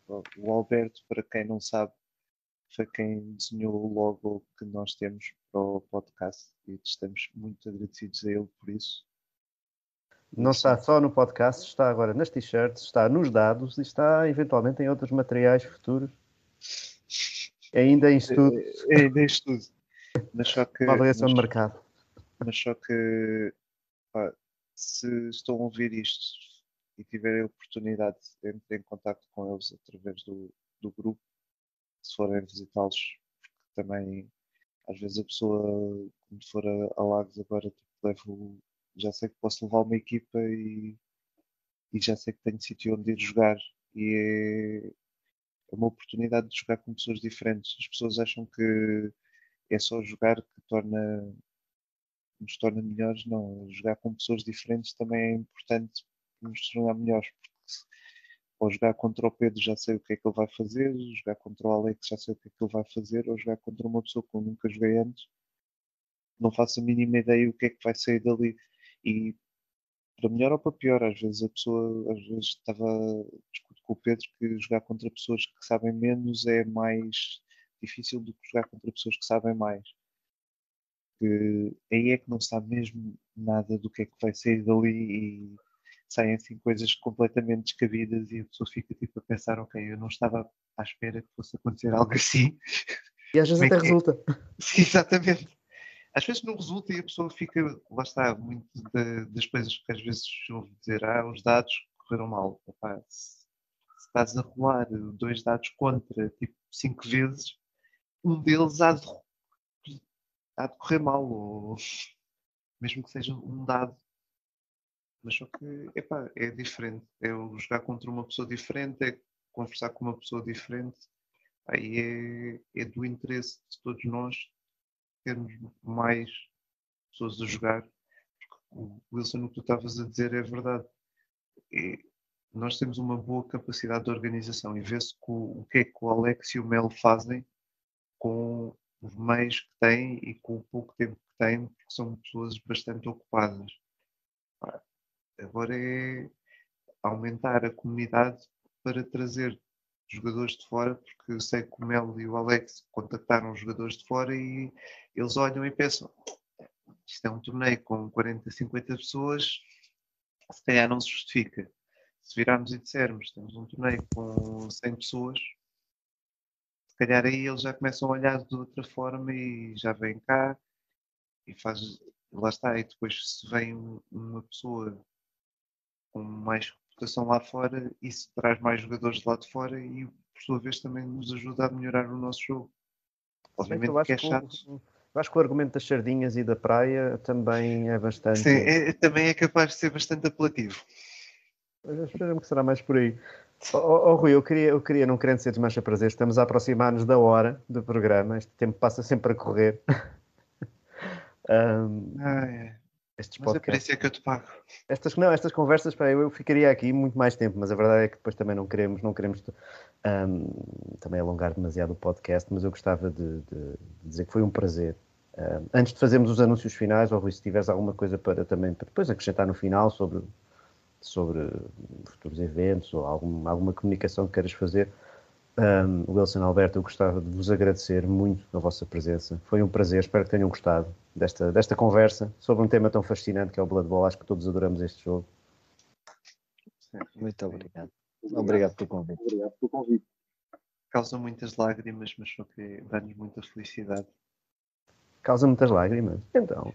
[SPEAKER 2] Pá, O Alberto, para quem não sabe, foi quem desenhou o logo que nós temos para o podcast e estamos muito agradecidos a ele por isso.
[SPEAKER 3] Não está só no podcast, está agora nas t-shirts, está nos dados e está eventualmente em outros materiais futuros. Ainda em estudo,
[SPEAKER 2] É, é, é isto tudo. Mas só que,
[SPEAKER 3] uma avaliação de
[SPEAKER 2] mas-
[SPEAKER 3] mercado.
[SPEAKER 2] mas só que pá, se estão a ouvir isto e tiverem a oportunidade, entrem em contato com eles através do, do grupo, se forem visitá-los, porque também às vezes a pessoa, quando for a, a Lagos agora, tipo, levo, já sei que posso levar uma equipa e, e já sei que tenho sítio onde ir jogar e é, é uma oportunidade de jogar com pessoas diferentes. As pessoas acham que é só jogar que torna nos torna melhores, não. Jogar com pessoas diferentes também é importante nos tornar melhores, porque ou jogar contra o Pedro já sei o que é que ele vai fazer, jogar contra o Alex já sei o que é que ele vai fazer, ou jogar contra uma pessoa que eu nunca joguei antes, não faço a mínima ideia o que é que vai sair dali. E para melhor ou para pior, às vezes a pessoa, às vezes estava discuto com o Pedro que jogar contra pessoas que sabem menos é mais difícil do que jogar contra pessoas que sabem mais que aí é que não sabe mesmo nada do que é que vai sair dali e saem assim coisas completamente descabidas e a pessoa fica tipo a pensar, ok, eu não estava à espera que fosse acontecer algo assim.
[SPEAKER 3] E às vezes
[SPEAKER 2] é
[SPEAKER 3] até
[SPEAKER 2] é?
[SPEAKER 3] resulta.
[SPEAKER 2] Sim, exatamente. Às vezes não resulta e a pessoa fica, lá está, muito da- das coisas que às vezes ouve dizer, ah, os dados correram mal. Epá, se, estás a rolar dois dados contra, tipo, cinco vezes, um deles há de, há de correr mal, ou mesmo que seja um dado. Mas só que, epá, é diferente. É jogar contra uma pessoa diferente, é conversar com uma pessoa diferente. Aí é, é do interesse de todos nós termos mais pessoas a jogar. Porque o Wilson, o que tu estavas a dizer é verdade. Nós temos uma boa capacidade de organização e vê-se o, que é que o Alex e o Mel fazem com os meios que têm e com o pouco tempo que têm, porque são pessoas bastante ocupadas. Agora é aumentar a comunidade para trazer jogadores de fora, porque eu sei que o Mel e o Alex contactaram os jogadores de fora e eles olham e pensam: isto é um torneio com 40, 50 pessoas, se calhar não se justifica. Se virarmos e dissermos temos um torneio com 100 pessoas, se calhar aí eles já começam a olhar de outra forma e já vêm cá e faz, lá está, e depois se vem um- uma pessoa com mais reputação lá fora, isso traz mais jogadores de lá de fora e por sua vez também nos ajuda a melhorar o nosso jogo. Obviamente
[SPEAKER 3] Eu acho
[SPEAKER 2] que é
[SPEAKER 3] que o-
[SPEAKER 2] chato.
[SPEAKER 3] eu acho que o argumento das sardinhas e da praia também é bastante.
[SPEAKER 2] Sim, é- também é capaz de ser bastante apelativo.
[SPEAKER 3] Espero-me que será mais por aí. Oh, oh, oh, Rui, eu queria, eu queria, não querendo ser desmancha prazer, estamos a aproximar-nos da hora do programa. Este tempo passa sempre a correr. Ahm,
[SPEAKER 2] Ah, é.
[SPEAKER 3] Estes
[SPEAKER 2] Mas
[SPEAKER 3] podcasts.
[SPEAKER 2] é que eu te pago.
[SPEAKER 3] Estas, não, estas conversas, pá, eu, eu ficaria aqui muito mais tempo, mas a verdade é que depois também não queremos, não queremos ahm, também alongar demasiado o podcast, mas eu gostava de, de- dizer que foi um prazer. Ahm, antes de fazermos os anúncios finais, ou Rui, se tiveres alguma coisa para também para depois acrescentar no final sobre, sobre futuros eventos ou algum, alguma comunicação que queiras fazer, ahm, Wilson Alberto, eu gostava de vos agradecer muito a vossa presença. Foi um prazer, espero que tenham gostado desta, desta conversa sobre um tema tão fascinante que é o Blood Bowl. Acho que todos adoramos este jogo.
[SPEAKER 5] Muito obrigado. Obrigado pelo convite.
[SPEAKER 4] Obrigado pelo convite.
[SPEAKER 2] Causa muitas lágrimas, mas só que dá-nos muita felicidade.
[SPEAKER 3] Causa muitas lágrimas. Então,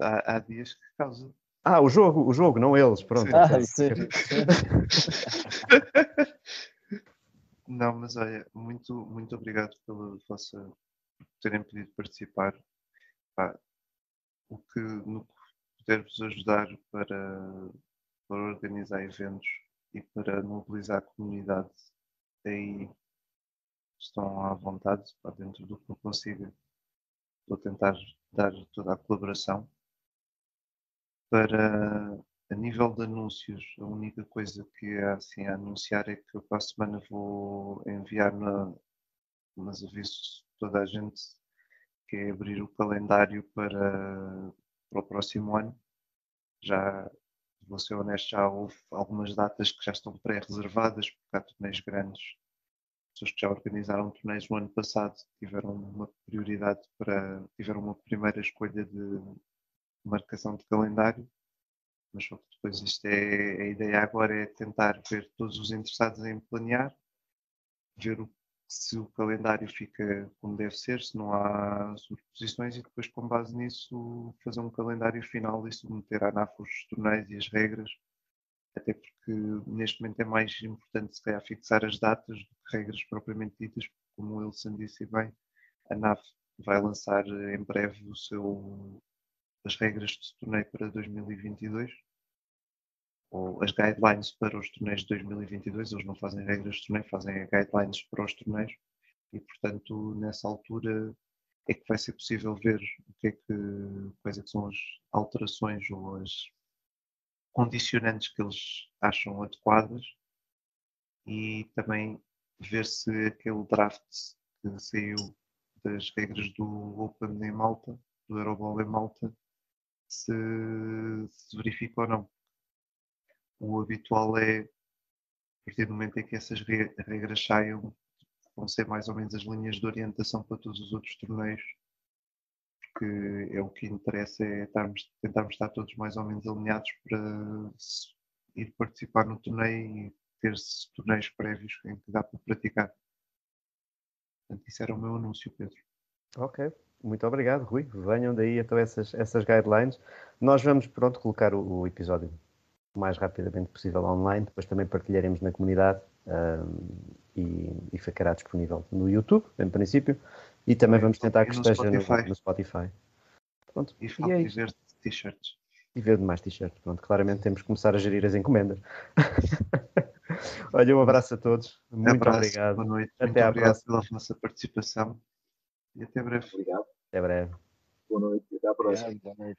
[SPEAKER 2] há, há dias que causa.
[SPEAKER 3] Ah, o jogo, o jogo, não eles, pronto.
[SPEAKER 2] Sim.
[SPEAKER 5] Ah, sim.
[SPEAKER 2] Não, mas olha, muito, muito obrigado pela vossa por terem pedido participar. Pá, o que no puder-vos ajudar para, para organizar eventos e para mobilizar a comunidade, aí estão à vontade, pá, dentro do que eu consiga. Vou tentar dar toda a colaboração. Para a nível de anúncios, a única coisa que há assim a anunciar é que eu para a semana vou enviar na, mas aviso toda a gente que é abrir o calendário para, para o próximo ano. Já vou ser honesto, já houve algumas datas que já estão pré-reservadas, porque há torneios grandes. Pessoas que já organizaram torneios no ano passado tiveram uma prioridade para. tiveram uma primeira escolha de marcação de calendário mas só que depois isto é a ideia agora é tentar ver todos os interessados em planear, ver o, se o calendário fica como deve ser, se não há superposições e depois com base nisso fazer um calendário final e submeter à NAF os torneios e as regras, até porque neste momento é mais importante se calhar fixar as datas do que regras propriamente ditas, como o Wilson disse bem, a NAF vai lançar em breve o seu as regras de torneio para 2022 ou as guidelines para os torneios de 2022, eles não fazem regras de torneio, fazem guidelines para os torneios e portanto nessa altura é que vai ser possível ver o que é que, quais é que são as alterações ou as condicionantes que eles acham adequadas e também ver se aquele draft que saiu das regras do Open em Malta, do Euroball em Malta, se, se verifica ou não. O habitual é, a partir do momento em que essas regras saiam, vão ser mais ou menos as linhas de orientação para todos os outros torneios, porque é o que interessa é estarmos, tentarmos estar todos mais ou menos alinhados para ir participar no torneio e ter torneios prévios em que dá para praticar. Portanto, isso era o meu anúncio, Pedro.
[SPEAKER 3] Ok, muito obrigado, Rui. Venham daí então essas, essas guidelines. Nós vamos, pronto, colocar o, o episódio o mais rapidamente possível online, depois também partilharemos na comunidade um, e, e, ficará disponível no YouTube, em princípio, e também vamos tentar que esteja Spotify. No, no, Spotify.
[SPEAKER 2] Pronto. E, e, é e ver t-shirts.
[SPEAKER 3] E ver mais t-shirts. Pronto, claramente temos que começar a gerir as encomendas. Olha, um abraço a todos. Muito abraço, obrigado.
[SPEAKER 2] Boa noite. Até Muito à obrigado próxima. pela vossa participação e até breve.
[SPEAKER 4] Obrigado.
[SPEAKER 3] Até breve.
[SPEAKER 4] Boa noite. Até à próxima. Obrigado,